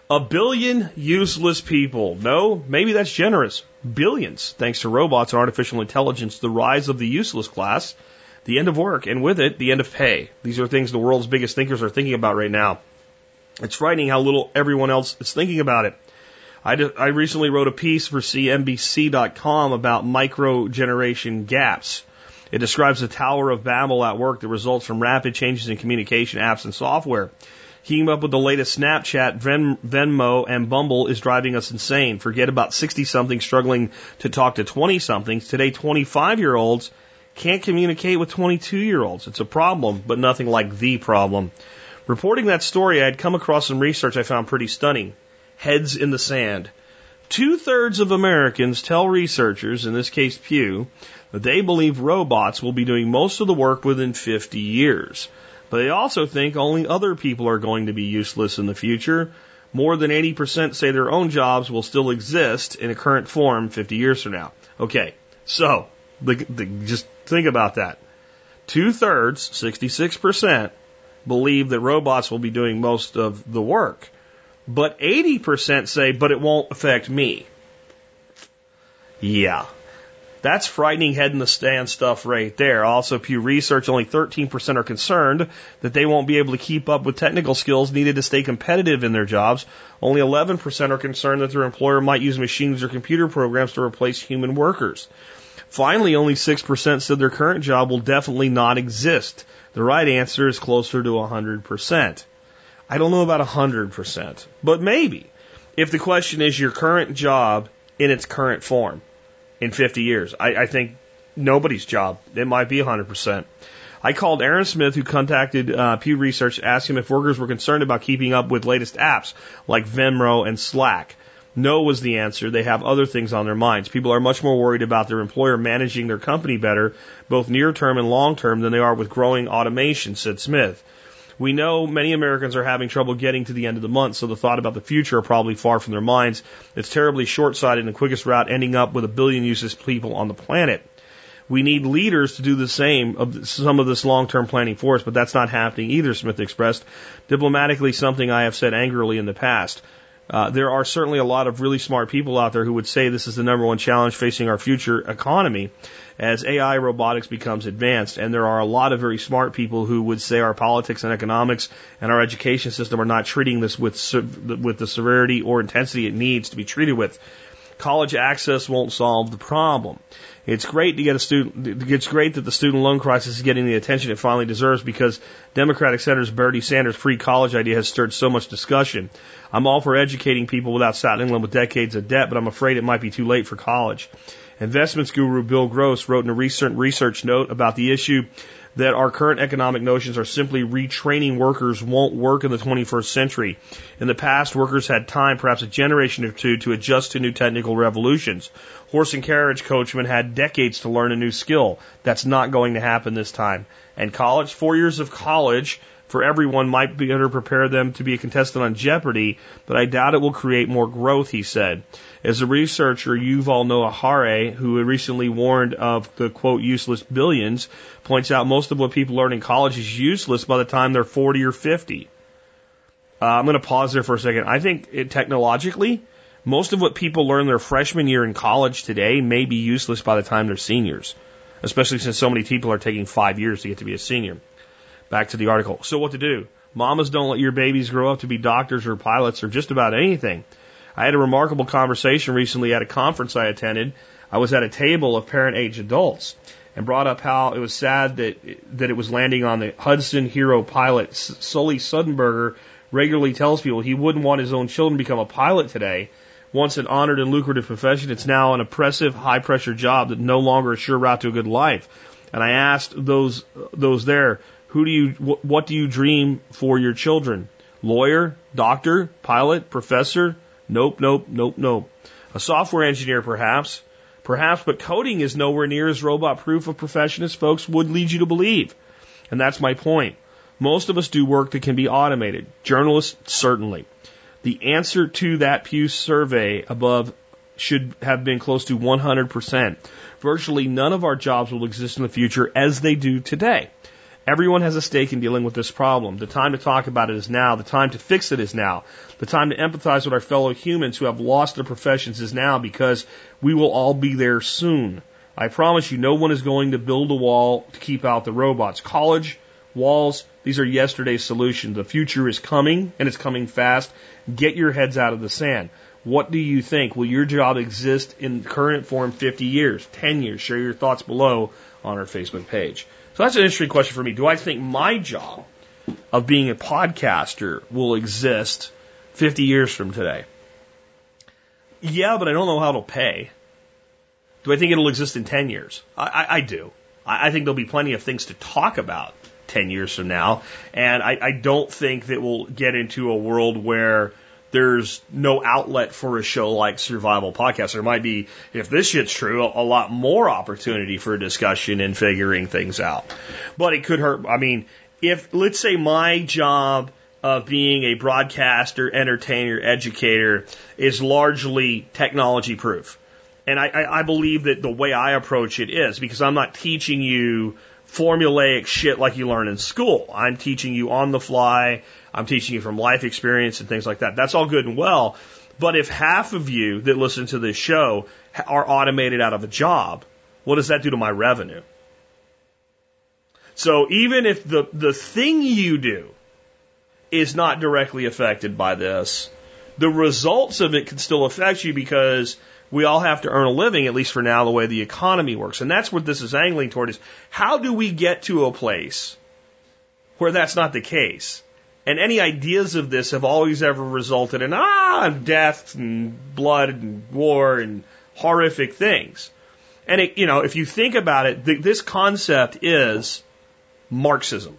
S1: A billion useless people. No, maybe that's generous. Billions, thanks to robots and artificial intelligence, the rise of the useless class, the end of work, and with it, the end of pay. These are things the world's biggest thinkers are thinking about right now. It's frightening how little everyone else is thinking about it. I, recently wrote a piece for CNBC.com about micro generation gaps. It describes the Tower of Babel at work that results from rapid changes in communication apps and software. Keeping up with the latest Snapchat, Ven, Venmo, and Bumble is driving us insane. Forget about 60 somethings struggling to talk to 20 somethings. Today, 25 year olds can't communicate with 22 year olds. It's a problem, but nothing like the problem. Reporting that story, I had come across some research I found pretty stunning. Heads in the sand. Two thirds of Americans tell researchers, in this case Pew, that they believe robots will be doing most of the work within 50 years. But they also think only other people are going to be useless in the future. More than 80% say their own jobs will still exist in a current form 50 years from now. Okay, so the, the, just think about that. Two thirds, 66%, believe that robots will be doing most of the work. But 80% say, but it won't affect me. Yeah. That's frightening head in the stand stuff right there. Also, Pew Research, only 13% are concerned that they won't be able to keep up with technical skills needed to stay competitive in their jobs. Only 11% are concerned that their employer might use machines or computer programs to replace human workers. Finally, only 6% said their current job will definitely not exist. The right answer is closer to 100%. I don't know about 100%, but maybe. If the question is your current job in its current form in 50 years, I, I think nobody's job. It might be 100%. I called Aaron Smith, who contacted uh, Pew Research, to ask him if workers were concerned about keeping up with latest apps like Venmo and Slack. No was the answer. They have other things on their minds. People are much more worried about their employer managing their company better, both near term and long term, than they are with growing automation, said Smith. We know many Americans are having trouble getting to the end of the month, so the thought about the future are probably far from their minds. It's terribly short sighted and the quickest route ending up with a billion useless people on the planet. We need leaders to do the same of some of this long term planning for us, but that's not happening either, Smith expressed. Diplomatically, something I have said angrily in the past. Uh, there are certainly a lot of really smart people out there who would say this is the number one challenge facing our future economy as AI robotics becomes advanced. And there are a lot of very smart people who would say our politics and economics and our education system are not treating this with, with the severity or intensity it needs to be treated with. College access won't solve the problem. It's great to get a student. It's great that the student loan crisis is getting the attention it finally deserves because Democratic Senator Bernie Sanders' free college idea has stirred so much discussion. I'm all for educating people without saddling them with decades of debt, but I'm afraid it might be too late for college. Investments guru Bill Gross wrote in a recent research note about the issue that our current economic notions are simply retraining workers won't work in the 21st century. In the past, workers had time, perhaps a generation or two, to adjust to new technical revolutions. Horse and carriage coachmen had decades to learn a new skill. That's not going to happen this time. And college, four years of college for everyone might be better prepare them to be a contestant on Jeopardy, but I doubt it will create more growth, he said. As a researcher, Yuval Noah Harari, who recently warned of the quote useless billions, points out most of what people learn in college is useless by the time they're 40 or 50. Uh, I'm going to pause there for a second. I think it, technologically, most of what people learn their freshman year in college today may be useless by the time they're seniors, especially since so many people are taking five years to get to be a senior. Back to the article. So what to do? Mamas don't let your babies grow up to be doctors or pilots or just about anything. I had a remarkable conversation recently at a conference I attended. I was at a table of parent age adults and brought up how it was sad that that it was landing on the Hudson hero pilot Sully Sullenberger regularly tells people he wouldn't want his own children to become a pilot today. Once an honored and lucrative profession, it's now an oppressive, high pressure job that no longer a sure route to a good life. And I asked those those there, who do you, what do you dream for your children? Lawyer, doctor, pilot, professor? Nope, nope, nope, nope. A software engineer, perhaps. Perhaps, but coding is nowhere near as robot proof a profession as folks would lead you to believe. And that's my point. Most of us do work that can be automated. Journalists, certainly. The answer to that Pew survey above should have been close to 100%. Virtually none of our jobs will exist in the future as they do today. Everyone has a stake in dealing with this problem. The time to talk about it is now. The time to fix it is now. The time to empathize with our fellow humans who have lost their professions is now because we will all be there soon. I promise you, no one is going to build a wall to keep out the robots. College, walls, these are yesterday's solutions. The future is coming and it's coming fast. Get your heads out of the sand. What do you think? Will your job exist in current form 50 years, 10 years? Share your thoughts below on our Facebook page. So that's an interesting question for me. Do I think my job of being a podcaster will exist 50 years from today? Yeah, but I don't know how it'll pay. Do I think it'll exist in 10 years? I, I, I do. I, I think there'll be plenty of things to talk about 10 years from now. And I, I don't think that we'll get into a world where there's no outlet for a show like Survival Podcast. There might be, if this shit's true, a, lot more opportunity for discussion and figuring things out. But it could hurt. I mean, if, let's say my job of being a broadcaster, entertainer, educator is largely technology proof. And I, I, I believe that the way I approach it is because I'm not teaching you formulaic shit like you learn in school. I'm teaching you on the fly I'm teaching you from life experience and things like that. That's all good and well. But if half of you that listen to this show are automated out of a job, what does that do to my revenue? So even if the, the thing you do is not directly affected by this, the results of it can still affect you because we all have to earn a living, at least for now, the way the economy works. And that's what this is angling toward is how do we get to a place where that's not the case? And any ideas of this have always ever resulted in, ah, death and blood and war and horrific things. And it, you know, if you think about it, th- this concept is Marxism.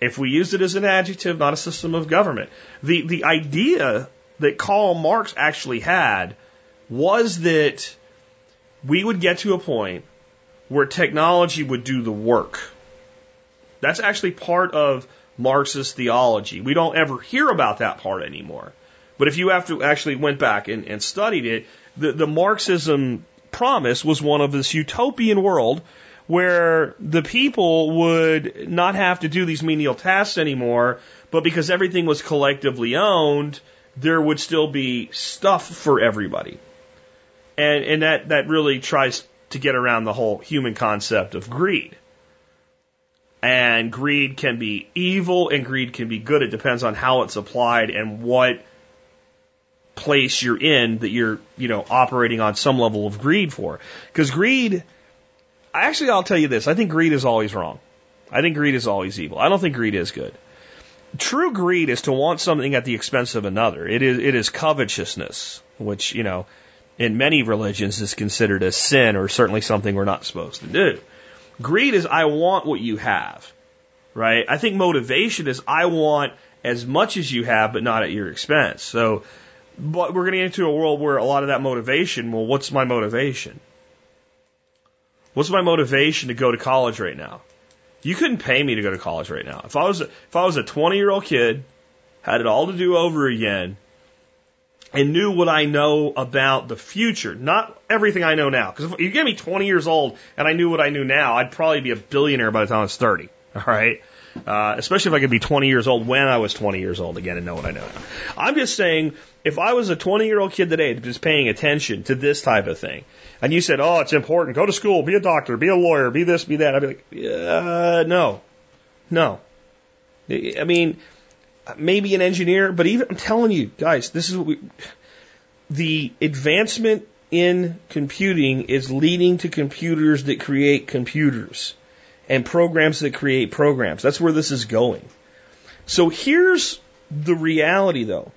S1: If we use it as an adjective, not a system of government. The, the idea that Karl Marx actually had was that we would get to a point where technology would do the work. That's actually part of Marxist theology. We don't ever hear about that part anymore. But if you have to actually went back and, and studied it, the, the Marxism promise was one of this utopian world where the people would not have to do these menial tasks anymore, but because everything was collectively owned, there would still be stuff for everybody. And, and that, that really tries to get around the whole human concept of greed. And greed can be evil and greed can be good. It depends on how it's applied and what place you're in that you're, you know, operating on some level of greed for. Because greed, I actually, I'll tell you this. I think greed is always wrong. I think greed is always evil. I don't think greed is good. True greed is to want something at the expense of another. It is, it is covetousness, which, you know, in many religions is considered a sin or certainly something we're not supposed to do. Greed is I want what you have, right? I think motivation is I want as much as you have, but not at your expense. So, but we're going to get into a world where a lot of that motivation, well, what's my motivation? What's my motivation to go to college right now? You couldn't pay me to go to college right now. If I was, if I was a 20 year old kid, had it all to do over again, and knew what I know about the future, not everything I know now. Because if you give me 20 years old and I knew what I knew now, I'd probably be a billionaire by the time I was 30. All right. Uh, especially if I could be 20 years old when I was 20 years old again and know what I know now. I'm just saying, if I was a 20 year old kid today just paying attention to this type of thing, and you said, oh, it's important, go to school, be a doctor, be a lawyer, be this, be that, I'd be like, uh, no, no. I mean, maybe an engineer, but even, I'm telling you, guys, this is what we, the advancement in computing is leading to computers that create computers and programs that create programs. That's where this is going. So here's the reality though.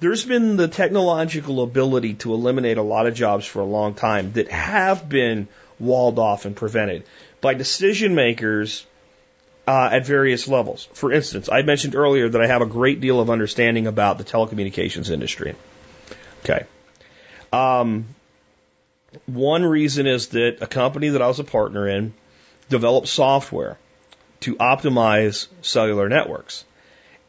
S1: There's been the technological ability to eliminate a lot of jobs for a long time that have been walled off and prevented by decision makers uh, at various levels. For instance, I mentioned earlier that I have a great deal of understanding about the telecommunications industry. Okay. Um, one reason is that a company that I was a partner in developed software to optimize cellular networks.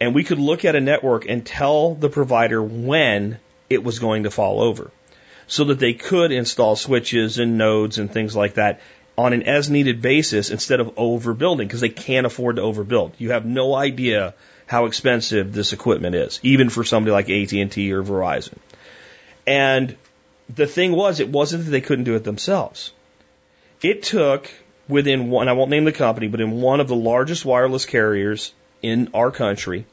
S1: And we could look at a network and tell the provider when it was going to fall over so that they could install switches and nodes and things like that on an as needed basis instead of overbuilding because they can't afford to overbuild. You have no idea how expensive this equipment is, even for somebody like AT&T or Verizon. And the thing was, it wasn't that they couldn't do it themselves. It took within one, I won't name the company, but in one of the largest wireless carriers in our country,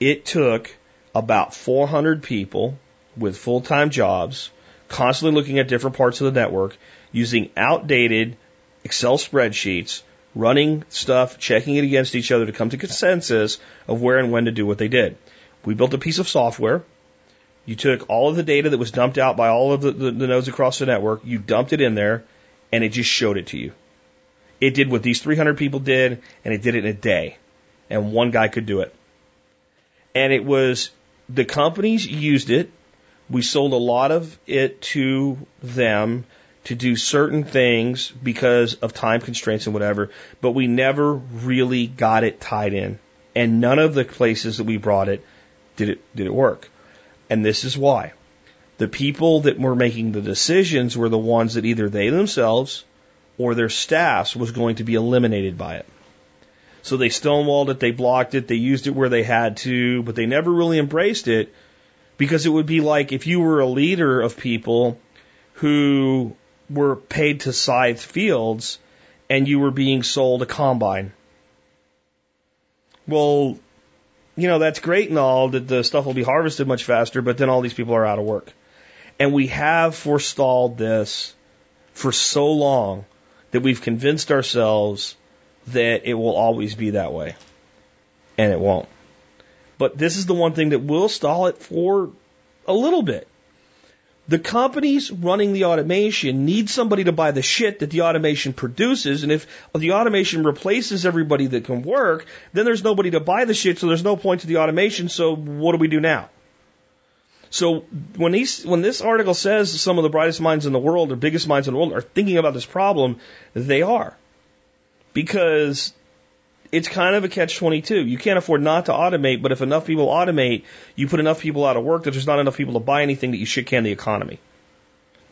S1: it took about 400 people with full-time jobs, constantly looking at different parts of the network, using outdated Excel spreadsheets, running stuff, checking it against each other to come to consensus of where and when to do what they did. We built a piece of software. You took all of the data that was dumped out by all of the, the, the nodes across the network, you dumped it in there, and it just showed it to you. It did what these 300 people did, and it did it in a day. And one guy could do it. And it was, the companies used it. We sold a lot of it to them to do certain things because of time constraints and whatever, but we never really got it tied in. And none of the places that we brought it did it did it work. And this is why. The people that were making the decisions were the ones that either they themselves or their staffs was going to be eliminated by it. So they stonewalled it, they blocked it, they used it where they had to, but they never really embraced it because it would be like if you were a leader of people who were paid to scythe fields and you were being sold a combine. Well, you know, that's great and all that the stuff will be harvested much faster, but then all these people are out of work. And we have forestalled this for so long that we've convinced ourselves that it will always be that way. And it won't. But this is the one thing that will stall it for a little bit. The companies running the automation need somebody to buy the shit that the automation produces. And if the automation replaces everybody that can work, then there's nobody to buy the shit, so there's no point to the automation. So what do we do now? So when these, when this article says some of the brightest minds in the world or biggest minds in the world are thinking about this problem, they are. Because it's kind of a catch 22. You can't afford not to automate, but if enough people automate, you put enough people out of work that there's not enough people to buy anything that you shit can the economy.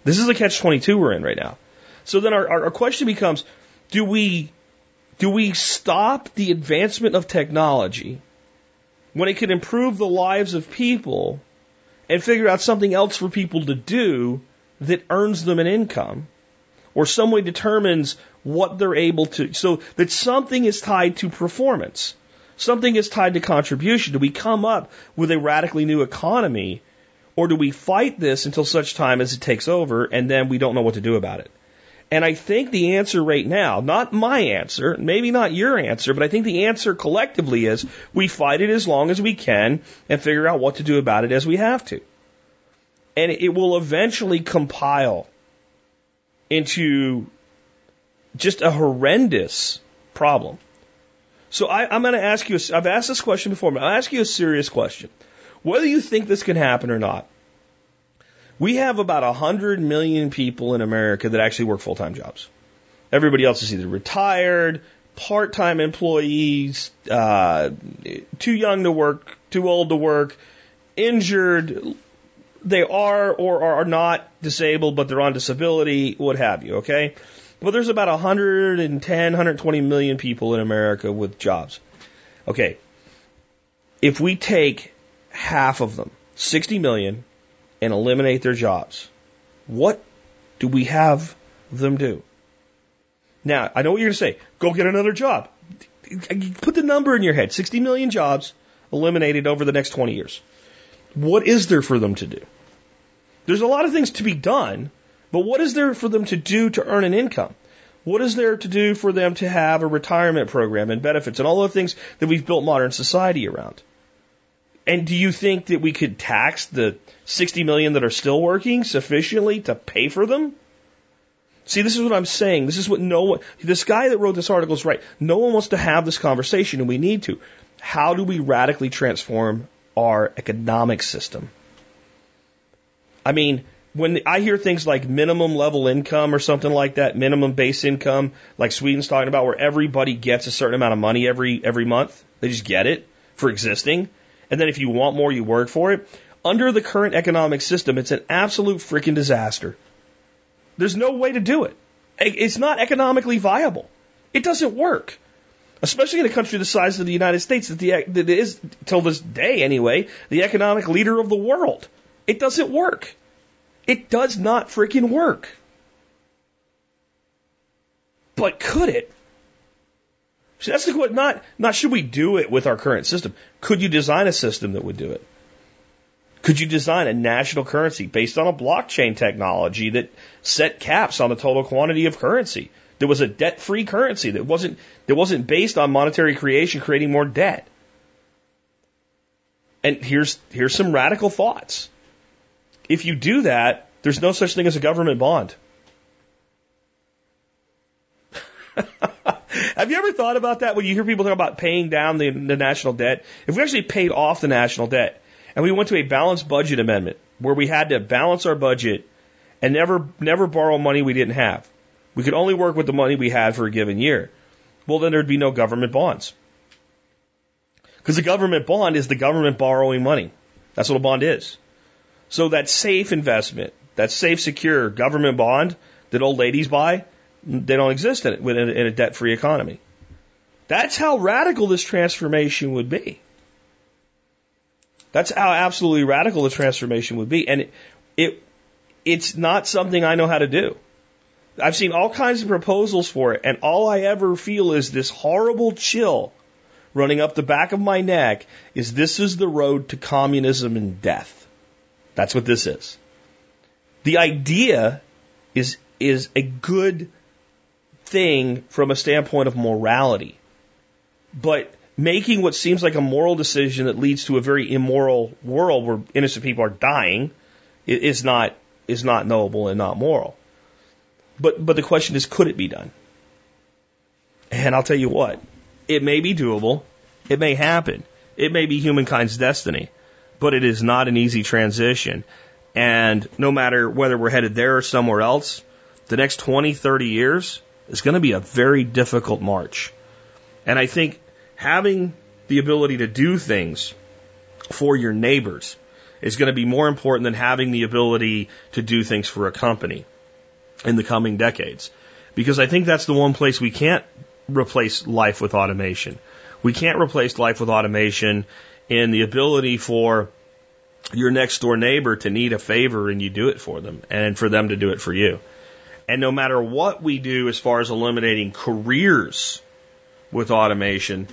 S1: This is a catch 22 we're in right now. So then our, our, our question becomes, do we, do we stop the advancement of technology when it can improve the lives of people and figure out something else for people to do that earns them an income? or some way determines what they're able to, so that something is tied to performance. Something is tied to contribution. Do we come up with a radically new economy or do we fight this until such time as it takes over and then we don't know what to do about it? And I think the answer right now, not my answer, maybe not your answer, but I think the answer collectively is we fight it as long as we can and figure out what to do about it as we have to. And it will eventually compile into just a horrendous problem. So I, am going to ask you, I've asked this question before, but I'll ask you a serious question. Whether you think this can happen or not, we have about 100 million people in America that actually work full time jobs. Everybody else is either retired, part time employees, uh, too young to work, too old to work, injured, they are or are not disabled, but they're on disability, what have you, okay? But there's about 110, 120 million people in America with jobs. Okay. If we take half of them, 60 million, and eliminate their jobs, what do we have them do? Now, I know what you're going to say. Go get another job. Put the number in your head 60 million jobs eliminated over the next 20 years. What is there for them to do? There's a lot of things to be done, but what is there for them to do to earn an income? What is there to do for them to have a retirement program and benefits and all the things that we've built modern society around? And do you think that we could tax the 60 million that are still working sufficiently to pay for them? See, this is what I'm saying. This is what no one, this guy that wrote this article is right. No one wants to have this conversation and we need to. How do we radically transform our economic system? I mean, when I hear things like minimum level income or something like that, minimum base income, like Sweden's talking about, where everybody gets a certain amount of money every every month, they just get it for existing, and then if you want more, you work for it. Under the current economic system, it's an absolute freaking disaster. There's no way to do it. It's not economically viable. It doesn't work. Especially in a country the size of the United States, that, the, that is, till this day anyway, the economic leader of the world. It doesn't work. It does not freaking work. But could it? See, that's the question. Not, not should we do it with our current system. Could you design a system that would do it? Could you design a national currency based on a blockchain technology that set caps on the total quantity of currency? There was a debt-free currency that wasn't that wasn't based on monetary creation creating more debt. And here's here's some radical thoughts. If you do that, there's no such thing as a government bond. Have you ever thought about that when you hear people talk about paying down the, the national debt? If we actually paid off the national debt and we went to a balanced budget amendment where we had to balance our budget and never never borrow money we didn't have. We could only work with the money we had for a given year. Well, then there'd be no government bonds. Because a government bond is the government borrowing money. That's what a bond is. So that safe investment, that safe, secure government bond that old ladies buy, they don't exist in, it, in a debt free economy. That's how radical this transformation would be. That's how absolutely radical the transformation would be. And it, it, it's not something I know how to do. I've seen all kinds of proposals for it, and all I ever feel is this horrible chill running up the back of my neck is this is the road to communism and death. That's what this is. The idea is, is a good thing from a standpoint of morality. But making what seems like a moral decision that leads to a very immoral world where innocent people are dying is not is not knowable and not moral. But but the question is, could it be done? And I'll tell you what, it may be doable, it may happen, it may be humankind's destiny, but it is not an easy transition. And no matter whether we're headed there or somewhere else, the next 20, 30 years is going to be a very difficult march. And I think having the ability to do things for your neighbors is going to be more important than having the ability to do things for a company in the coming decades. Because I think that's the one place we can't replace life with automation. We can't replace life with automation in the ability for your next door neighbor to need a favor and you do it for them and for them to do it for you. And no matter what we do as far as eliminating careers with automation,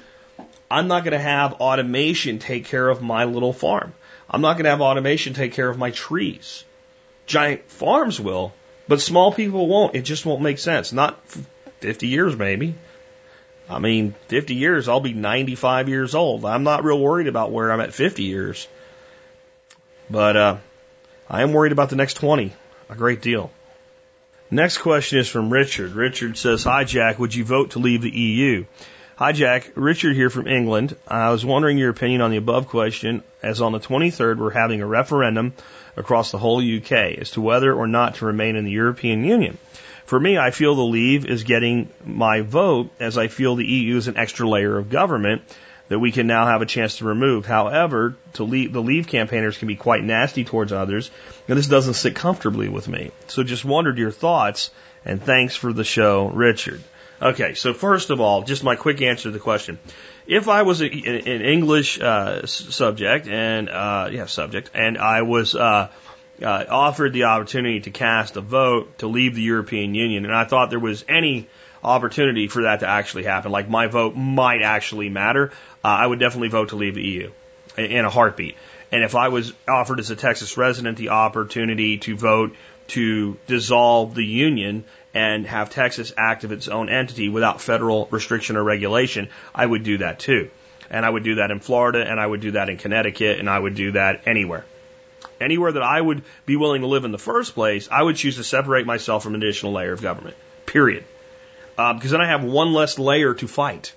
S1: I'm not going to have automation take care of my little farm. I'm not going to have automation take care of my trees. Giant farms will, but small people won't. It just won't make sense. Not 50 years, maybe. I mean, 50 years, I'll be 95 years old. I'm not real worried about where I'm at 50 years. But uh, I am worried about the next 20 a great deal. Next question is from Richard. Richard says, Hi, Jack. Would you vote to leave the EU? Hi, Jack. Richard here from England. I was wondering your opinion on the above question, as on the 23rd, we're having a referendum across the whole UK as to whether or not to remain in the European Union. For me, I feel the leave is getting my vote, as I feel the EU is an extra layer of government that we can now have a chance to remove. However, to leave, the leave campaigners can be quite nasty towards others, and this doesn't sit comfortably with me. So just wondered your thoughts, and thanks for the show, Richard. Okay, so first of all, just my quick answer to the question. If I was a, an English uh, subject and uh, yeah subject, and I was uh, uh, offered the opportunity to cast a vote to leave the European Union, and I thought there was any opportunity for that to actually happen, like my vote might actually matter, uh, I would definitely vote to leave the EU in a heartbeat. And if I was offered as a Texas resident the opportunity to vote to dissolve the union and have Texas act of its own entity without federal restriction or regulation, I would do that too. And I would do that in Florida, and I would do that in Connecticut, and I would do that anywhere. Anywhere that I would be willing to live in the first place, I would choose to separate myself from an additional layer of government. Period. Um, because then I have one less layer to fight.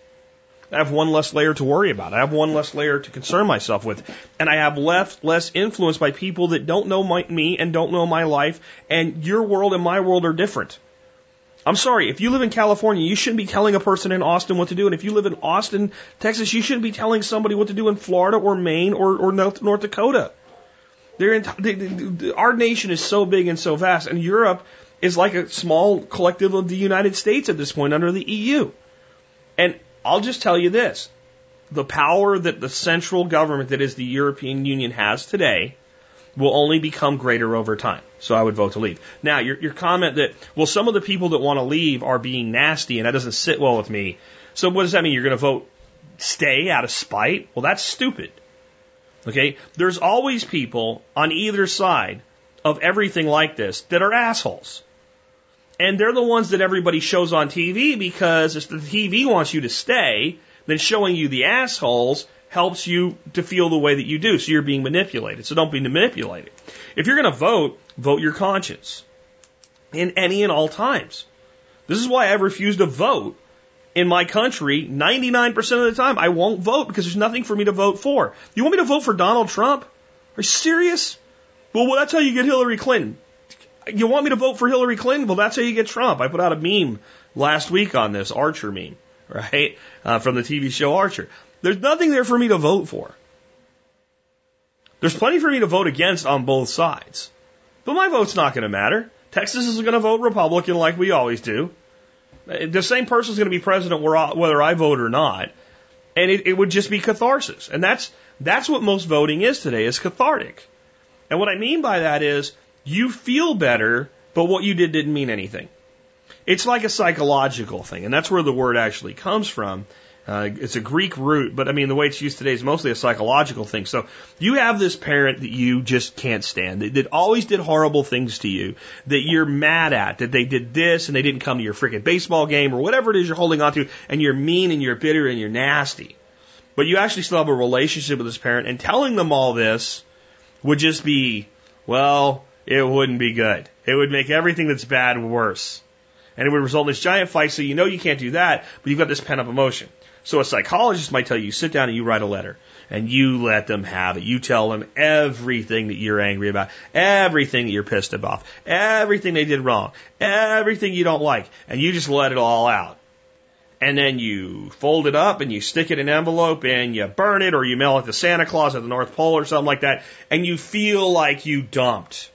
S1: I have one less layer to worry about. I have one less layer to concern myself with. And I have left less influence by people that don't know my, me and don't know my life. And your world and my world are different. I'm sorry, if you live in California, you shouldn't be telling a person in Austin what to do. And if you live in Austin, Texas, you shouldn't be telling somebody what to do in Florida or Maine or, or North, North Dakota. They, they, our nation is so big and so vast, and Europe is like a small collective of the United States at this point under the EU. And I'll just tell you this the power that the central government that is the European Union has today will only become greater over time. So I would vote to leave. Now, your, your comment that, well, some of the people that want to leave are being nasty and that doesn't sit well with me. So what does that mean? You're going to vote stay out of spite? Well, that's stupid. Okay? There's always people on either side of everything like this that are assholes. And they're the ones that everybody shows on TV because if the TV wants you to stay, then showing you the assholes helps you to feel the way that you do. So you're being manipulated. So don't be manipulated. If you're going to vote, vote your conscience in any and all times. This is why I refuse to vote in my country 99% of the time. I won't vote because there's nothing for me to vote for. You want me to vote for Donald Trump? Are you serious? Well, well that's how you get Hillary Clinton. You want me to vote for Hillary Clinton? Well, that's how you get Trump. I put out a meme last week on this Archer meme, right? Uh, from the TV show Archer. There's nothing there for me to vote for. There's plenty for me to vote against on both sides. But my vote's not going to matter. Texas is going to vote Republican like we always do. The same person's going to be president whether I vote or not. And it, it would just be catharsis. And that's, that's what most voting is today, is cathartic. And what I mean by that is you feel better, but what you did didn't mean anything. It's like a psychological thing, and that's where the word actually comes from. Uh, it's a Greek root, but I mean, the way it's used today is mostly a psychological thing. So you have this parent that you just can't stand, that, that always did horrible things to you, that you're mad at, that they did this and they didn't come to your freaking baseball game or whatever it is you're holding on to, and you're mean and you're bitter and you're nasty. but you actually still have a relationship with this parent, and telling them all this would just be, well, it wouldn't be good. It would make everything that's bad worse. And it would result in this giant fight, so you know you can't do that, but you've got this pent up emotion. So a psychologist might tell you, sit down and you write a letter and you let them have it. You tell them everything that you're angry about, everything that you're pissed about, everything they did wrong, everything you don't like, and you just let it all out. And then you fold it up and you stick it in an envelope and you burn it or you mail it to Santa Claus at the North Pole or something like that. And you feel like you dumped.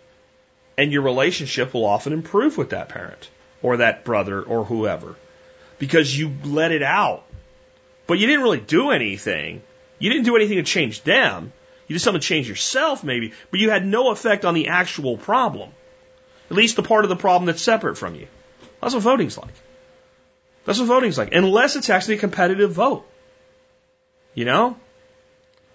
S1: And your relationship will often improve with that parent or that brother or whoever because you let it out. But you didn't really do anything. You didn't do anything to change them. You did something to change yourself, maybe, but you had no effect on the actual problem. At least the part of the problem that's separate from you. That's what voting's like. That's what voting's like. Unless it's actually a competitive vote. You know?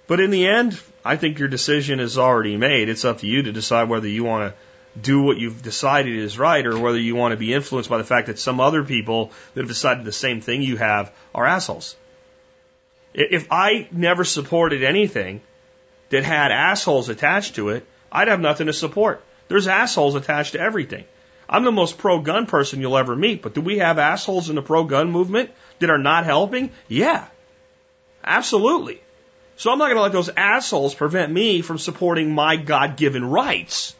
S1: But in the end, I think your decision is already made. It's up to you to decide whether you want to do what you've decided is right or whether you want to be influenced by the fact that some other people that have decided the same thing you have are assholes. If I never supported anything that had assholes attached to it, I'd have nothing to support. There's assholes attached to everything. I'm the most pro gun person you'll ever meet, but do we have assholes in the pro gun movement that are not helping? Yeah. Absolutely. So I'm not going to let those assholes prevent me from supporting my God given rights.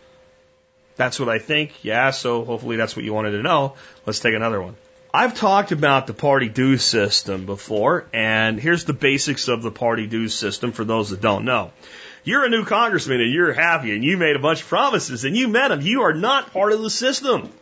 S1: That's what I think. Yeah, so hopefully that's what you wanted to know. Let's take another one. I've talked about the party dues system before, and here's the basics of the party dues system for those that don't know. You're a new congressman and you're happy and you made a bunch of promises and you met them. You are not part of the system.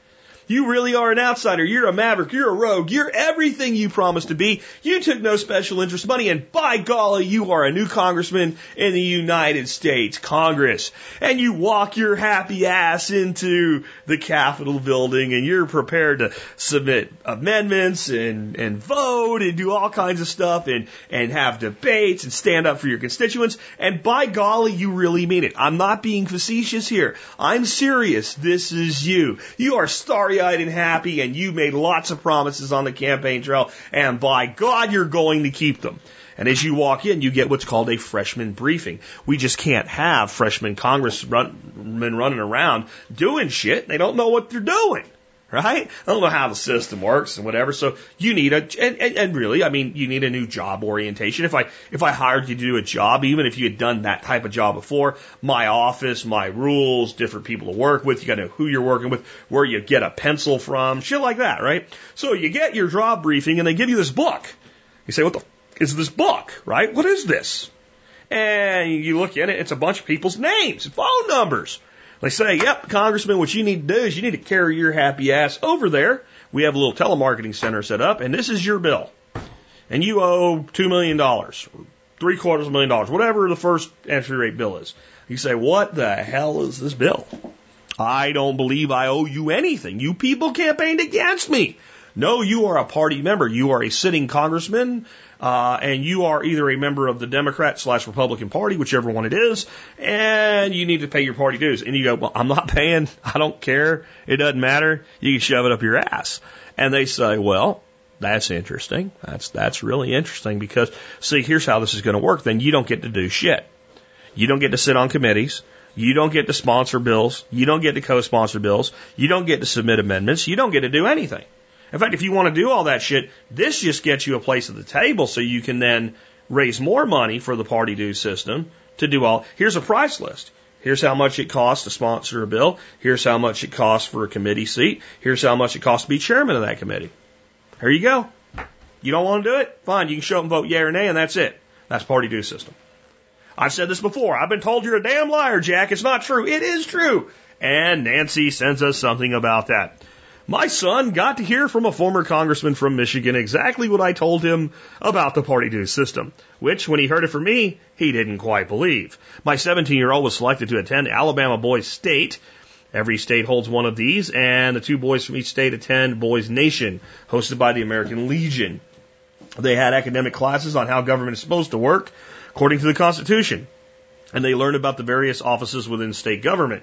S1: You really are an outsider. You're a maverick. You're a rogue. You're everything you promised to be. You took no special interest money, and by golly, you are a new congressman in the United States Congress. And you walk your happy ass into the Capitol building, and you're prepared to submit amendments and, and vote and do all kinds of stuff and, and have debates and stand up for your constituents. And by golly, you really mean it. I'm not being facetious here. I'm serious. This is you. You are starry eyed and happy, and you made lots of promises on the campaign trail, and by God, you're going to keep them. And as you walk in, you get what's called a freshman briefing. We just can't have freshman congressmen running around doing shit. They don't know what they're doing right? I don't know how the system works and whatever. So you need a, and, and, and, really, I mean, you need a new job orientation. If I, if I hired you to do a job, even if you had done that type of job before, my office, my rules, different people to work with, you gotta know who you're working with, where you get a pencil from, shit like that, right? So you get your job briefing and they give you this book. You say, what the is this book, right? What is this? And you look at it, it's a bunch of people's names, phone numbers. They say, yep, Congressman, what you need to do is you need to carry your happy ass over there. We have a little telemarketing center set up, and this is your bill. And you owe $2 million, three quarters of a million dollars, whatever the first entry rate bill is. You say, what the hell is this bill? I don't believe I owe you anything. You people campaigned against me. No, you are a party member. You are a sitting congressman uh, and you are either a member of the Democrat slash Republican Party, whichever one it is, and you need to pay your party dues. And you go, well, I'm not paying. I don't care. It doesn't matter. You can shove it up your ass. And they say, well, that's interesting. That's that's really interesting because see, here's how this is going to work. Then you don't get to do shit. You don't get to sit on committees. You don't get to sponsor bills. You don't get to co-sponsor bills. You don't get to submit amendments. You don't get to do anything. In fact, if you want to do all that shit, this just gets you a place at the table so you can then raise more money for the party dues system to do all. Here's a price list. Here's how much it costs to sponsor a bill. Here's how much it costs for a committee seat. Here's how much it costs to be chairman of that committee. Here you go. You don't want to do it? Fine. You can show up and vote yay or nay, and that's it. That's party dues system. I've said this before. I've been told you're a damn liar, Jack. It's not true. It is true. And Nancy sends us something about that. My son got to hear from a former congressman from Michigan exactly what I told him about the party dues system, which, when he heard it from me, he didn't quite believe. My 17 year old was selected to attend Alabama Boys State. Every state holds one of these, and the two boys from each state attend Boys Nation, hosted by the American Legion. They had academic classes on how government is supposed to work according to the Constitution, and they learned about the various offices within state government.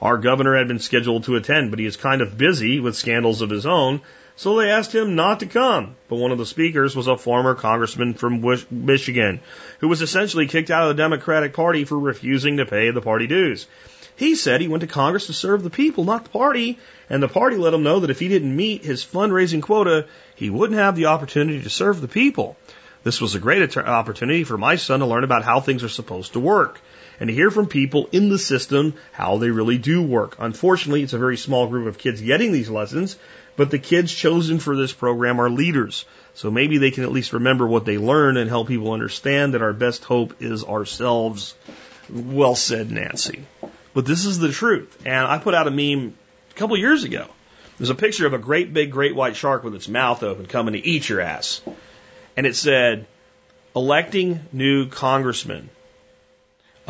S1: Our governor had been scheduled to attend, but he is kind of busy with scandals of his own, So they asked him not to come. But one of the speakers was a former congressman from Michigan who was essentially kicked out of the Democratic Party for refusing to pay the party dues. He said he went to Congress to serve the people, not the party, and the party let him know that if he didn't meet his fundraising quota, he wouldn't have the opportunity to serve the people. This was a great opportunity for my son to learn about how things are supposed to work and to hear from people in the system how they really do work. Unfortunately, it's a very small group of kids getting these lessons, but the kids chosen for this program are leaders. So maybe they can at least remember what they learned and help people understand that our best hope is ourselves. Well said, Nancy. But this is the truth. And I put out a meme a couple years ago. There's a picture of a great big great white shark with its mouth open coming to eat your ass. And it said, electing new congressmen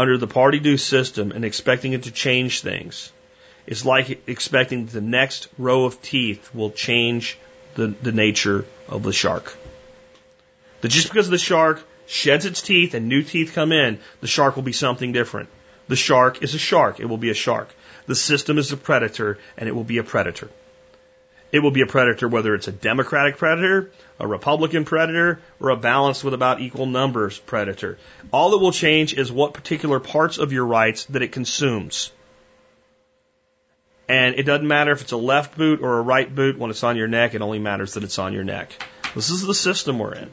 S1: under the party due system and expecting it to change things is like expecting the next row of teeth will change the, the nature of the shark. That just because the shark sheds its teeth and new teeth come in, the shark will be something different. The shark is a shark. It will be a shark. The system is a predator and it will be a predator. It will be a predator whether it's a Democratic predator, a Republican predator, or a balanced with about equal numbers predator. All that will change is what particular parts of your rights that it consumes. And it doesn't matter if it's a left boot or a right boot when it's on your neck, it only matters that it's on your neck. This is the system we're in.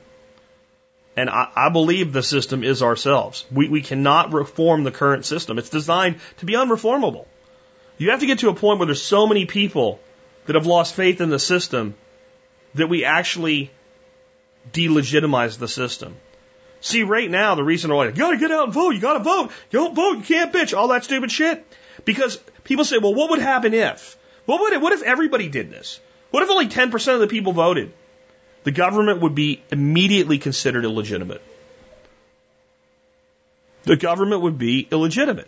S1: And I, I believe the system is ourselves. We, we cannot reform the current system. It's designed to be unreformable. You have to get to a point where there's so many people that have lost faith in the system that we actually delegitimize the system. See, right now, the reason why you gotta get out and vote, you gotta vote, you don't vote, you can't bitch, all that stupid shit. Because people say, well, what would happen if? What would it, what if everybody did this? What if only 10% of the people voted? the government would be immediately considered illegitimate. The government would be illegitimate.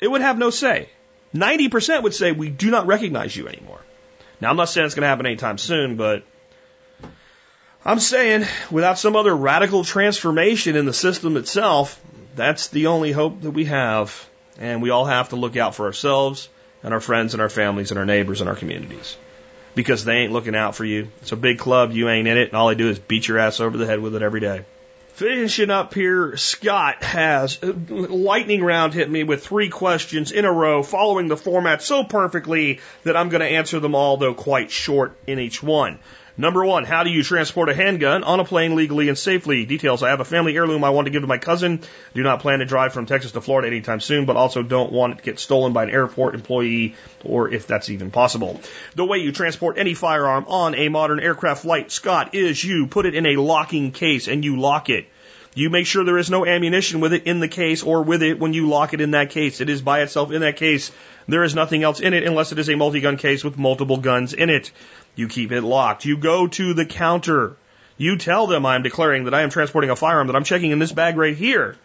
S1: It would have no say. 90% would say, we do not recognize you anymore. Now, I'm not saying it's going to happen anytime soon, but I'm saying without some other radical transformation in the system itself, that's the only hope that we have. And we all have to look out for ourselves and our friends and our families and our neighbors and our communities because they ain't looking out for you. It's a big club, you ain't in it, and all they do is beat your ass over the head with it every day. Finishing up here, Scott has uh, lightning round hit me with three questions in a row, following the format so perfectly that I'm going to answer them all, though quite short in each one. Number one, how do you transport a handgun on a plane legally and safely? Details. I have a family heirloom I want to give to my cousin. Do not plan to drive from Texas to Florida anytime soon, but also don't want it to get stolen by an airport employee or if that's even possible. The way you transport any firearm on a modern aircraft flight, Scott, is you put it in a locking case and you lock it. You make sure there is no ammunition with it in the case or with it when you lock it in that case. It is by itself in that case. There is nothing else in it unless it is a multi-gun case with multiple guns in it. You keep it locked. You go to the counter. You tell them I'm declaring that I am transporting a firearm that I'm checking in this bag right here.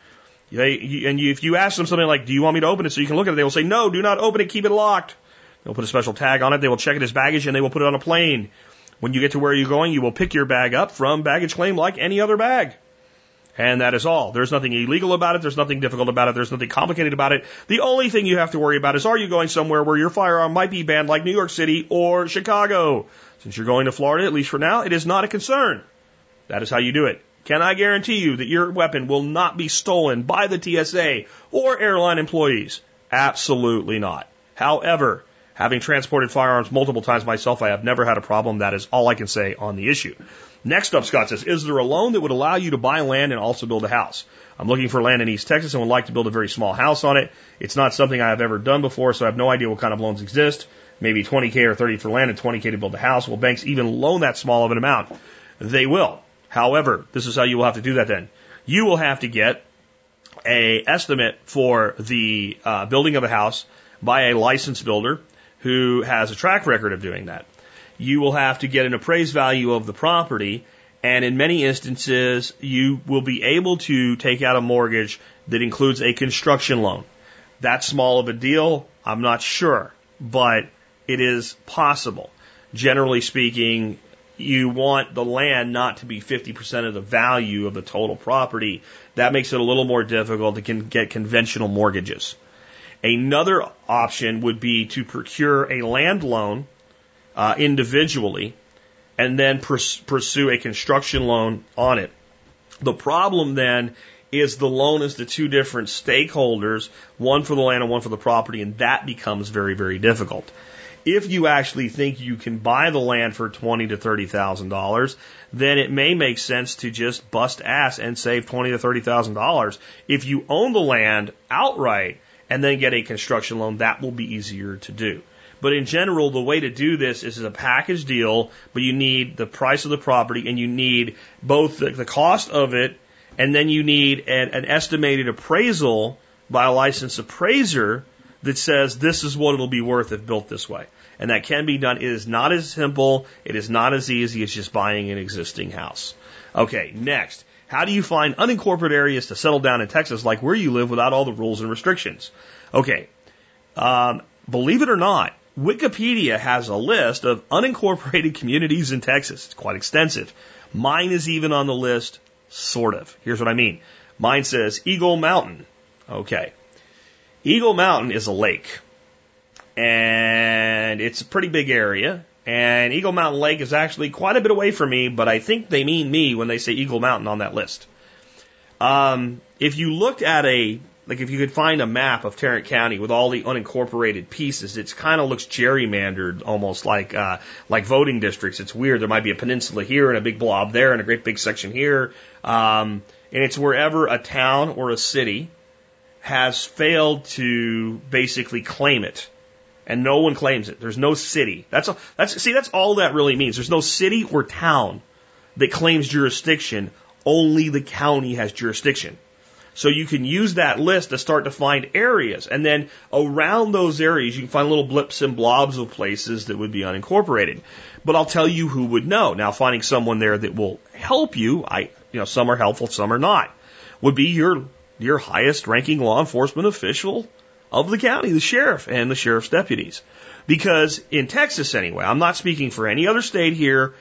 S1: They, and you, if you ask them something like, do you want me to open it so you can look at it? They will say, no, do not open it. Keep it locked. They'll put a special tag on it. They will check it as baggage and they will put it on a plane. When you get to where you're going, you will pick your bag up from baggage claim like any other bag. And that is all. There's nothing illegal about it. There's nothing difficult about it. There's nothing complicated about it. The only thing you have to worry about is are you going somewhere where your firearm might be banned like New York City or Chicago? Since you're going to Florida, at least for now, it is not a concern. That is how you do it. Can I guarantee you that your weapon will not be stolen by the TSA or airline employees? Absolutely not. However, having transported firearms multiple times myself, I have never had a problem. That is all I can say on the issue. Next up, Scott says, is there a loan that would allow you to buy land and also build a house? I'm looking for land in East Texas and would like to build a very small house on it. It's not something I have ever done before, so I have no idea what kind of loans exist. Maybe 20K or 30 for land and 20K to build a house. Will banks even loan that small of an amount? They will. However, this is how you will have to do that then. You will have to get a estimate for the uh, building of a house by a licensed builder who has a track record of doing that you will have to get an appraised value of the property. And in many instances, you will be able to take out a mortgage that includes a construction loan. That small of a deal, I'm not sure, but it is possible. Generally speaking, you want the land not to be 50% of the value of the total property. That makes it a little more difficult to get conventional mortgages. Another option would be to procure a land loan uh, individually and then pers- pursue a construction loan on it. The problem then is the loan is to two different stakeholders, one for the land and one for the property, and that becomes very, very difficult. If you actually think you can buy the land for twenty to thirty thousand dollars, then it may make sense to just bust ass and save twenty to thirty thousand dollars. If you own the land outright and then get a construction loan, that will be easier to do. But in general, the way to do this is a package deal, but you need the price of the property and you need both the, the cost of it and then you need an, an estimated appraisal by a licensed appraiser that says this is what it'll be worth if built this way. And that can be done. It is not as simple. It is not as easy as just buying an existing house. Okay, next. How do you find unincorporated areas to settle down in Texas like where you live without all the rules and restrictions? Okay. Um, believe it or not, Wikipedia has a list of unincorporated communities in Texas. It's quite extensive. Mine is even on the list, sort of. Here's what I mean. Mine says Eagle Mountain. Okay. Eagle Mountain is a lake. And it's a pretty big area. And Eagle Mountain Lake is actually quite a bit away from me, but I think they mean me when they say Eagle Mountain on that list. Um, if you looked at a, like if you could find a map of Tarrant County with all the unincorporated pieces, it kind of looks gerrymandered, almost like, uh, like voting districts. It's weird. There might be a peninsula here and a big blob there and a great big section here. Um, and it's wherever a town or a city has failed to basically claim it. And no one claims it. There's no city. That's all, that's see that's all that really means. There's no city or town that claims jurisdiction. Only the county has jurisdiction. So you can use that list to start to find areas. And then around those areas, you can find little blips and blobs of places that would be unincorporated. But I'll tell you who would know. Now, finding someone there that will help you, I, you know, some are helpful, some are not, would be your your highest ranking law enforcement official of the county, the sheriff and the sheriff's deputies. Because in Texas anyway, I'm not speaking for any other state here.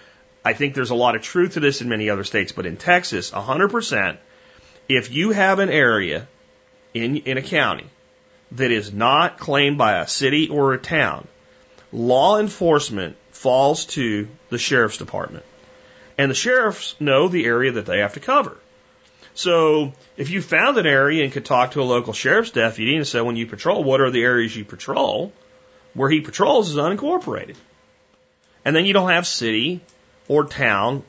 S1: I think there's a lot of truth to this in many other states, but in Texas, 100%, if you have an area in, in a county that is not claimed by a city or a town, law enforcement falls to the sheriff's department. And the sheriffs know the area that they have to cover. So if you found an area and could talk to a local sheriff's deputy and say, when you patrol, what are the areas you patrol? Where he patrols is unincorporated. And then you don't have city or town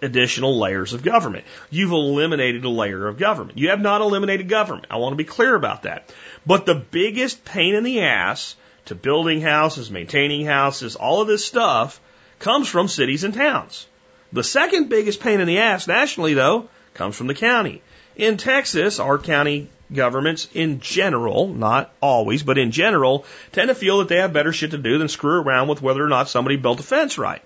S1: additional layers of government. You've eliminated a layer of government. You have not eliminated government. I want to be clear about that. But the biggest pain in the ass to building houses, maintaining houses, all of this stuff comes from cities and towns. The second biggest pain in the ass nationally, though, comes from the county. In Texas, our county governments in general, not always, but in general, tend to feel that they have better shit to do than screw around with whether or not somebody built a fence right.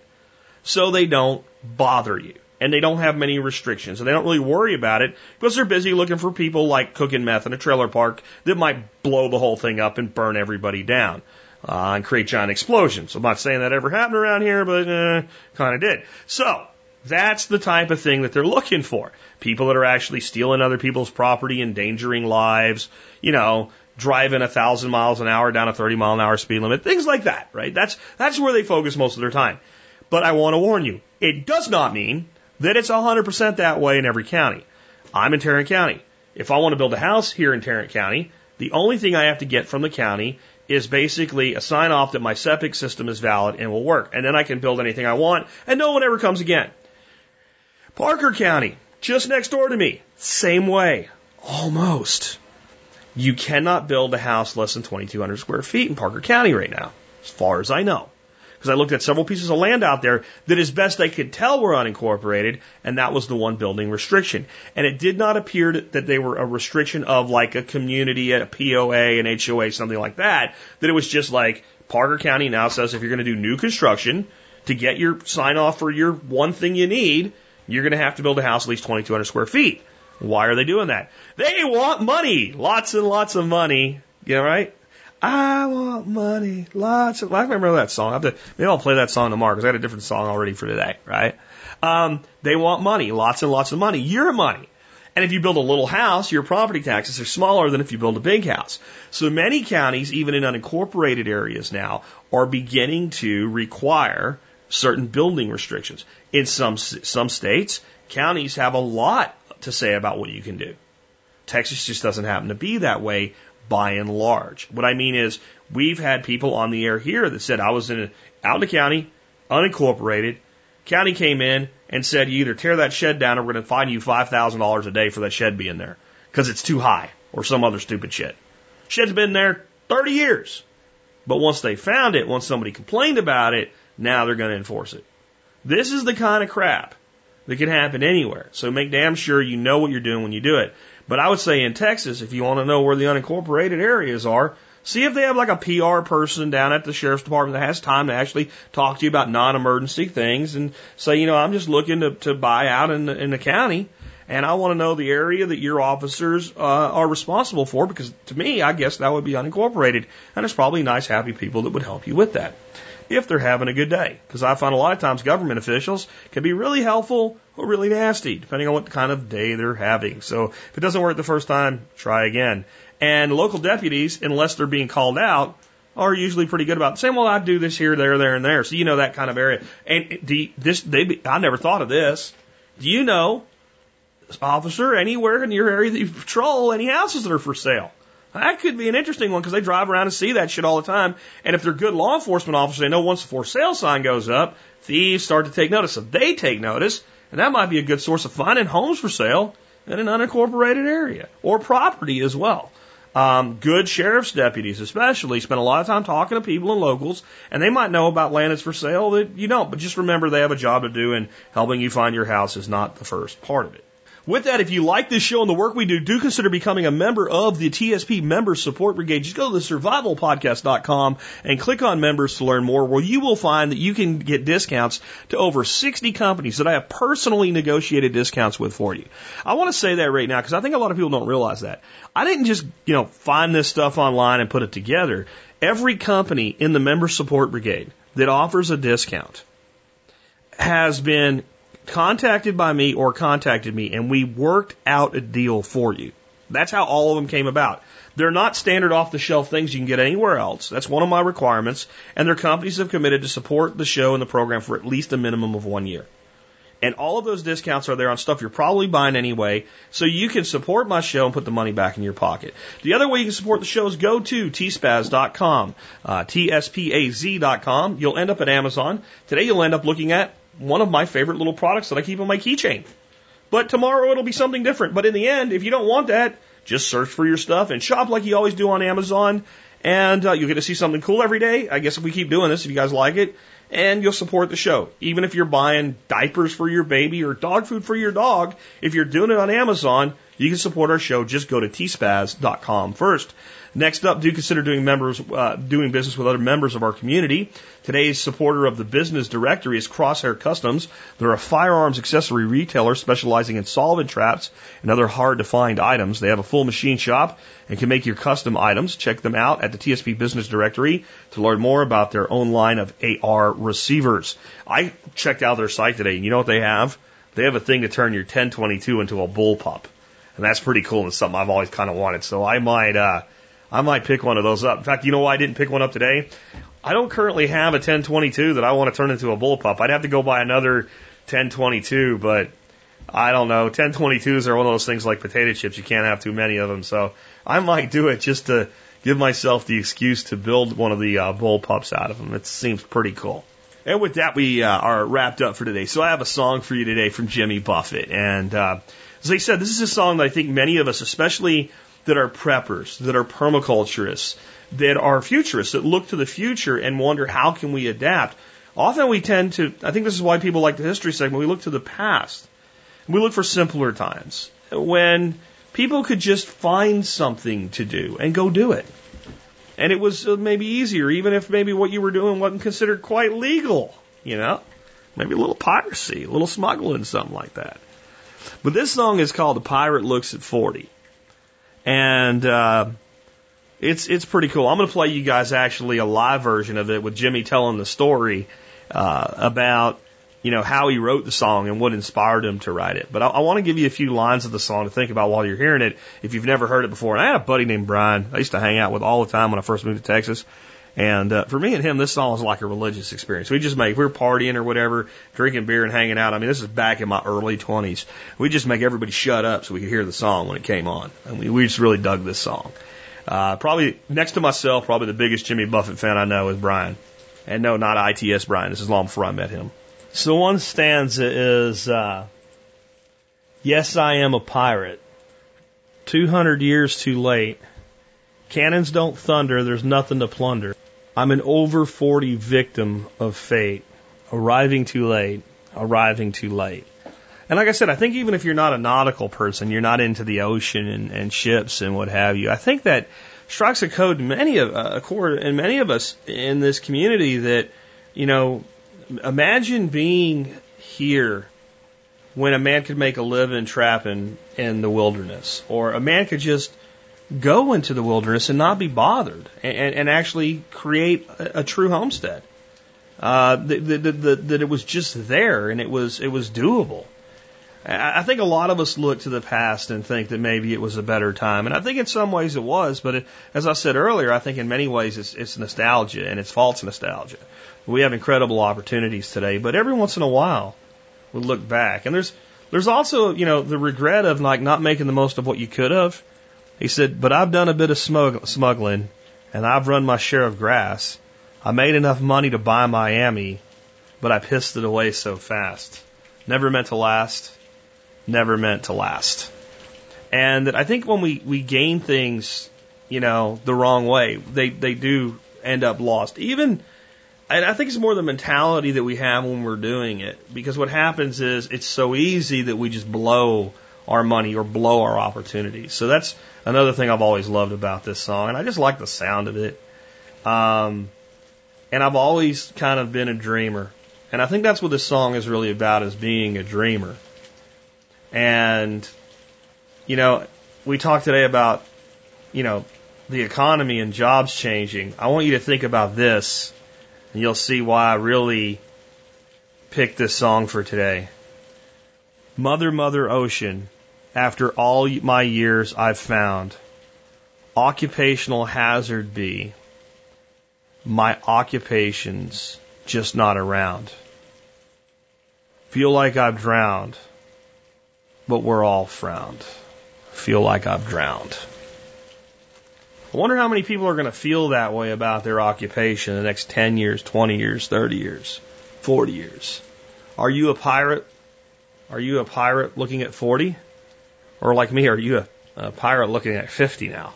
S1: So they don't bother you. And they don't have many restrictions. And they don't really worry about it because they're busy looking for people like cooking meth in a trailer park that might blow the whole thing up and burn everybody down. Uh, and create giant explosions. I'm not saying that ever happened around here, but uh, kind of did. So, that's the type of thing that they're looking for. People that are actually stealing other people's property, endangering lives, you know, driving a thousand miles an hour down a 30 mile an hour speed limit, things like that, right? That's, that's where they focus most of their time. But I want to warn you, it does not mean that it's 100% that way in every county. I'm in Tarrant County. If I want to build a house here in Tarrant County, the only thing I have to get from the county is basically a sign off that my septic system is valid and will work. And then I can build anything I want and no one ever comes again. Parker County, just next door to me, same way. Almost. You cannot build a house less than 2,200 square feet in Parker County right now, as far as I know. Because I looked at several pieces of land out there that, as best I could tell, were unincorporated, and that was the one building restriction. And it did not appear that they were a restriction of like a community, a POA, an HOA, something like that. That it was just like Parker County now says if you're going to do new construction to get your sign off for your one thing you need, you're going to have to build a house at least 2,200 square feet. Why are they doing that? They want money. Lots and lots of money. You know, right? I want money. Lots of, I remember that song. I have to, maybe I'll play that song tomorrow because I had a different song already for today, right? Um, they want money. Lots and lots of money. Your money. And if you build a little house, your property taxes are smaller than if you build a big house. So many counties, even in unincorporated areas now, are beginning to require certain building restrictions. In some some states, counties have a lot to say about what you can do. Texas just doesn't happen to be that way by and large. What I mean is, we've had people on the air here that said I was in a, out in the county, unincorporated. County came in and said, you either tear that shed down or we're going to fine you $5,000 a day for that shed being there because it's too high or some other stupid shit. Shed's been there 30 years. But once they found it, once somebody complained about it, now they're going to enforce it. This is the kind of crap that can happen anywhere. So make damn sure you know what you're doing when you do it. But I would say in Texas, if you want to know where the unincorporated areas are, see if they have like a PR person down at the sheriff's department that has time to actually talk to you about non-emergency things and say, you know, I'm just looking to, to buy out in the, in the county and I want to know the area that your officers uh, are responsible for because to me, I guess that would be unincorporated. And there's probably nice, happy people that would help you with that if they're having a good day. Because I find a lot of times government officials can be really helpful or really nasty, depending on what kind of day they're having. So if it doesn't work the first time, try again. And local deputies, unless they're being called out, are usually pretty good about saying, "Well, I do this here, there, there, and there." So you know that kind of area. And eh, do you, this, they, be, I never thought of this. Do you know, officer, anywhere in your area that you patrol, any houses that are for sale? That could be an interesting one because they drive around and see that shit all the time. And if they're good law enforcement officers, they know once the for sale sign goes up, thieves start to take notice. So they take notice, and that might be a good source of finding homes for sale in an unincorporated area or property as well. Um, good sheriff's deputies, especially, spend a lot of time talking to people and locals, and they might know about land that's for sale that you don't. But just remember, they have a job to do, and helping you find your house is not the first part of it. With that, if you like this show and the work we do, do consider becoming a member of the TSP Member Support Brigade. Just go to the survivalpodcast.com and click on members to learn more, where you will find that you can get discounts to over 60 companies that I have personally negotiated discounts with for you. I want to say that right now because I think a lot of people don't realize that. I didn't just, you know, find this stuff online and put it together. Every company in the Member Support Brigade that offers a discount has been contacted by me or contacted me and we worked out a deal for you. That's how all of them came about. They're not standard off the shelf things you can get anywhere else. That's one of my requirements. And their companies have committed to support the show and the program for at least a minimum of one year. And all of those discounts are there on stuff you're probably buying anyway, so you can support my show and put the money back in your pocket. The other way you can support the show is go to tspaz.com, uh, T-S-P-A-Z.com. You'll end up at Amazon. Today you'll end up looking at one of my favorite little products that I keep on my keychain. But tomorrow it'll be something different. But in the end, if you don't want that, just search for your stuff and shop like you always do on Amazon. And uh, you'll get to see something cool every day. I guess if we keep doing this, if you guys like it, and you'll support the show. Even if you're buying diapers for your baby or dog food for your dog, if you're doing it on Amazon, you can support our show. Just go to tspaz.com first. Next up, do consider doing members uh, doing business with other members of our community. Today's supporter of the business directory is Crosshair Customs. They're a firearms accessory retailer specializing in solvent traps and other hard to find items. They have a full machine shop and can make your custom items. Check them out at the TSP Business Directory to learn more about their own line of AR receivers. I checked out their site today, and you know what they have? They have a thing to turn your 1022 into a bullpup. And that's pretty cool and something I've always kind of wanted. So I might, uh, I might pick one of those up. In fact, you know why I didn't pick one up today? I don't currently have a 1022 that I want to turn into a bullpup. I'd have to go buy another 1022, but I don't know. 1022s are one of those things like potato chips. You can't have too many of them. So I might do it just to give myself the excuse to build one of the uh, bullpups out of them. It seems pretty cool. And with that, we uh, are wrapped up for today. So I have a song for you today from Jimmy Buffett. And uh, as I said, this is a song that I think many of us, especially that are preppers, that are permaculturists, that are futurists, that look to the future and wonder how can we adapt. Often we tend to, I think this is why people like the history segment, we look to the past. We look for simpler times when people could just find something to do and go do it. And it was uh, maybe easier, even if maybe what you were doing wasn't considered quite legal, you know? Maybe a little piracy, a little smuggling, something like that. But this song is called The Pirate Looks at 40. And, uh, it's, it's pretty cool. I'm going to play you guys actually a live version of it with Jimmy telling the story, uh, about, you know, how he wrote the song and what inspired him to write it. But I, I want to give you a few lines of the song to think about while you're hearing it if you've never heard it before. And I had a buddy named Brian I used to hang out with all the time when I first moved to Texas. And uh, for me and him, this song was like a religious experience. We just make, we we're partying or whatever, drinking beer and hanging out. I mean, this is back in my early 20s. We just make everybody shut up so we could hear the song when it came on. And we, we just really dug this song. Uh, probably next to myself, probably the biggest Jimmy Buffett fan I know is Brian. And no, not ITS Brian. This is long before I met him. So one stanza is, uh, Yes, I am a pirate. 200 years too late. Cannons don't thunder, there's nothing to plunder. I'm an over 40 victim of fate, arriving too late, arriving too late. And like I said, I think even if you're not a nautical person, you're not into the ocean and, and ships and what have you, I think that strikes a code in many of a chord in many of us in this community that, you know, imagine being here when a man could make a living trapping in the wilderness, or a man could just go into the wilderness and not be bothered and, and actually create a, a true homestead. Uh, that, that, that it was just there and it was it was doable. I think a lot of us look to the past and think that maybe it was a better time, and I think in some ways it was. But it, as I said earlier, I think in many ways it's, it's nostalgia and it's false nostalgia. We have incredible opportunities today, but every once in a while we look back, and there's there's also you know the regret of like not making the most of what you could have. He said, but I've done a bit of smuggling, and I've run my share of grass. I made enough money to buy Miami, but I pissed it away so fast. Never meant to last never meant to last. And I think when we, we gain things, you know, the wrong way, they, they do end up lost. Even, and I think it's more the mentality that we have when we're doing it. Because what happens is it's so easy that we just blow our money or blow our opportunities. So that's another thing I've always loved about this song. And I just like the sound of it. Um, and I've always kind of been a dreamer. And I think that's what this song is really about is being a dreamer. And, you know, we talked today about, you know, the economy and jobs changing. I want you to think about this, and you'll see why I really picked this song for today. Mother, Mother Ocean, after all my years I've found, occupational hazard be, my occupation's just not around. Feel like I've drowned but we're all frowned. Feel like I've drowned. I wonder how many people are going to feel that way about their occupation in the next 10 years, 20 years, 30 years, 40 years. Are you a pirate? Are you a pirate looking at 40? Or like me, are you a, a pirate looking at 50 now?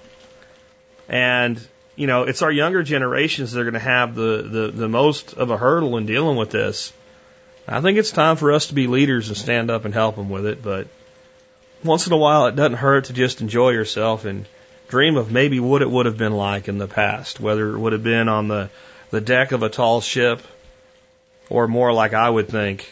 S1: And, you know, it's our younger generations that are going to have the, the, the most of a hurdle in dealing with this. I think it's time for us to be leaders and stand up and help them with it, but once in a while, it doesn't hurt to just enjoy yourself and dream of maybe what it would have been like in the past, whether it would have been on the, the deck of a tall ship or more like I would think,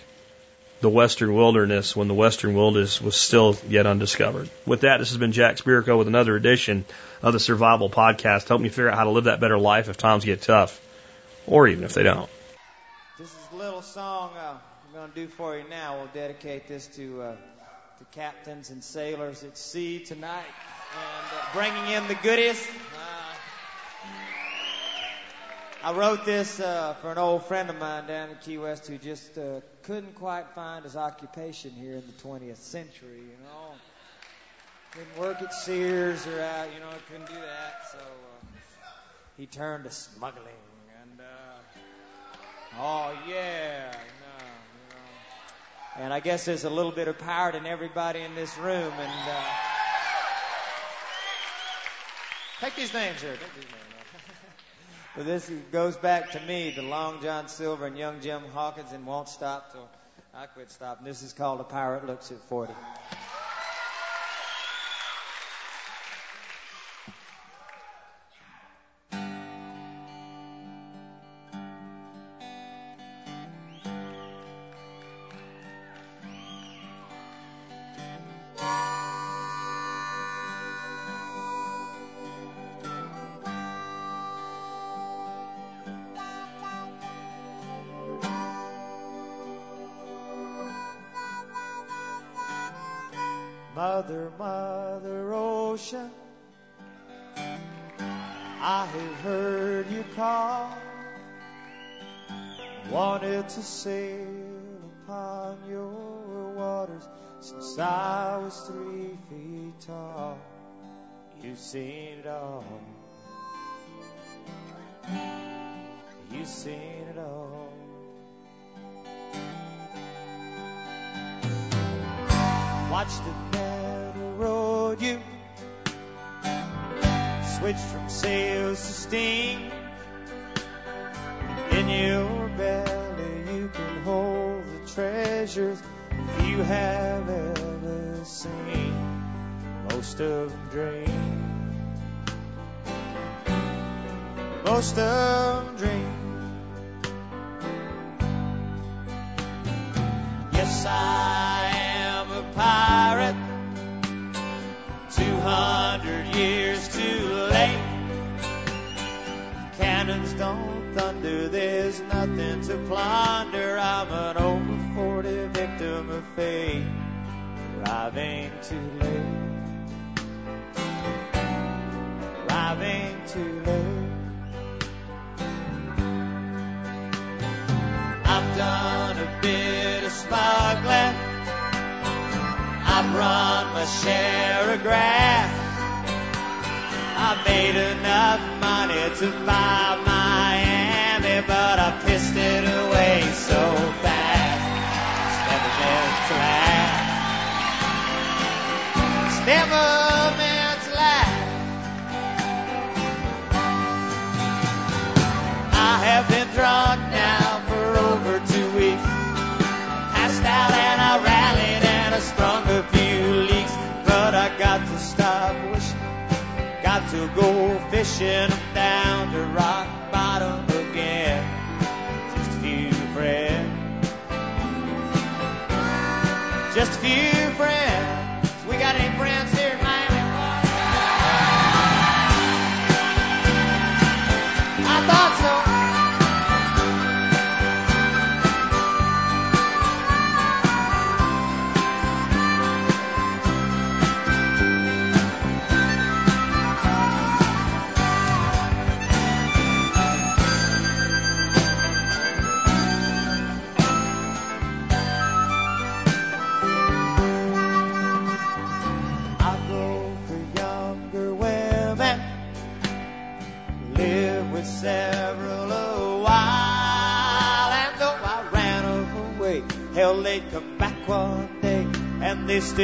S1: the Western wilderness when the Western wilderness was still yet undiscovered. With that, this has been Jack Spirko with another edition of the Survival Podcast. Help me figure out how to live that better life if times get tough, or even if they don't.
S2: This is a little song uh, I'm going to do for you now. We'll dedicate this to. Uh to captains and sailors at sea tonight and uh, bringing in the goodies. I wrote this uh, for an old friend of mine down in Key West who just uh, couldn't quite find his occupation here in the 20th century, you know. Couldn't work at Sears or out, you know, couldn't do that. So uh, he turned to smuggling. And, uh, oh, yeah. And I guess there's a little bit of pirate in everybody in this room. And uh, take these names here. Take these names. But this goes back to me, the Long John Silver and Young Jim Hawkins, and won't stop till I quit stopping. This is called A Pirate Looks at 40. I'm down to rock.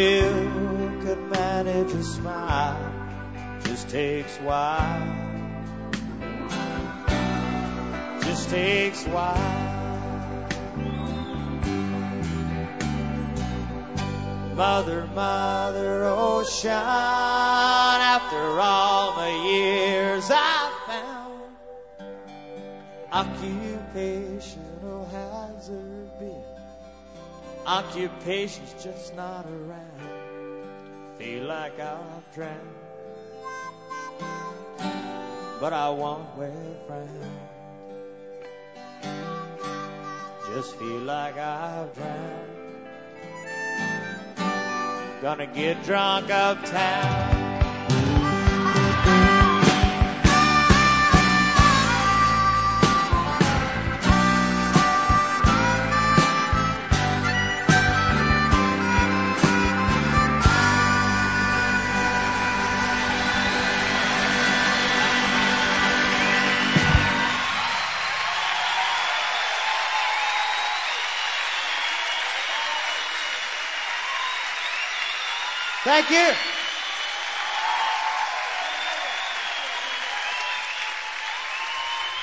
S2: still could manage a smile. Just takes a while. Just takes a while. Mother, mother, oh shine. After all the years, I found occupational hazard. Occupation's just not around feel like I've drowned. But I won't wear a frown. Just feel like I've drowned. Gonna get drunk uptown. Thank you.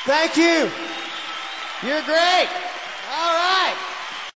S2: Thank you. You're great.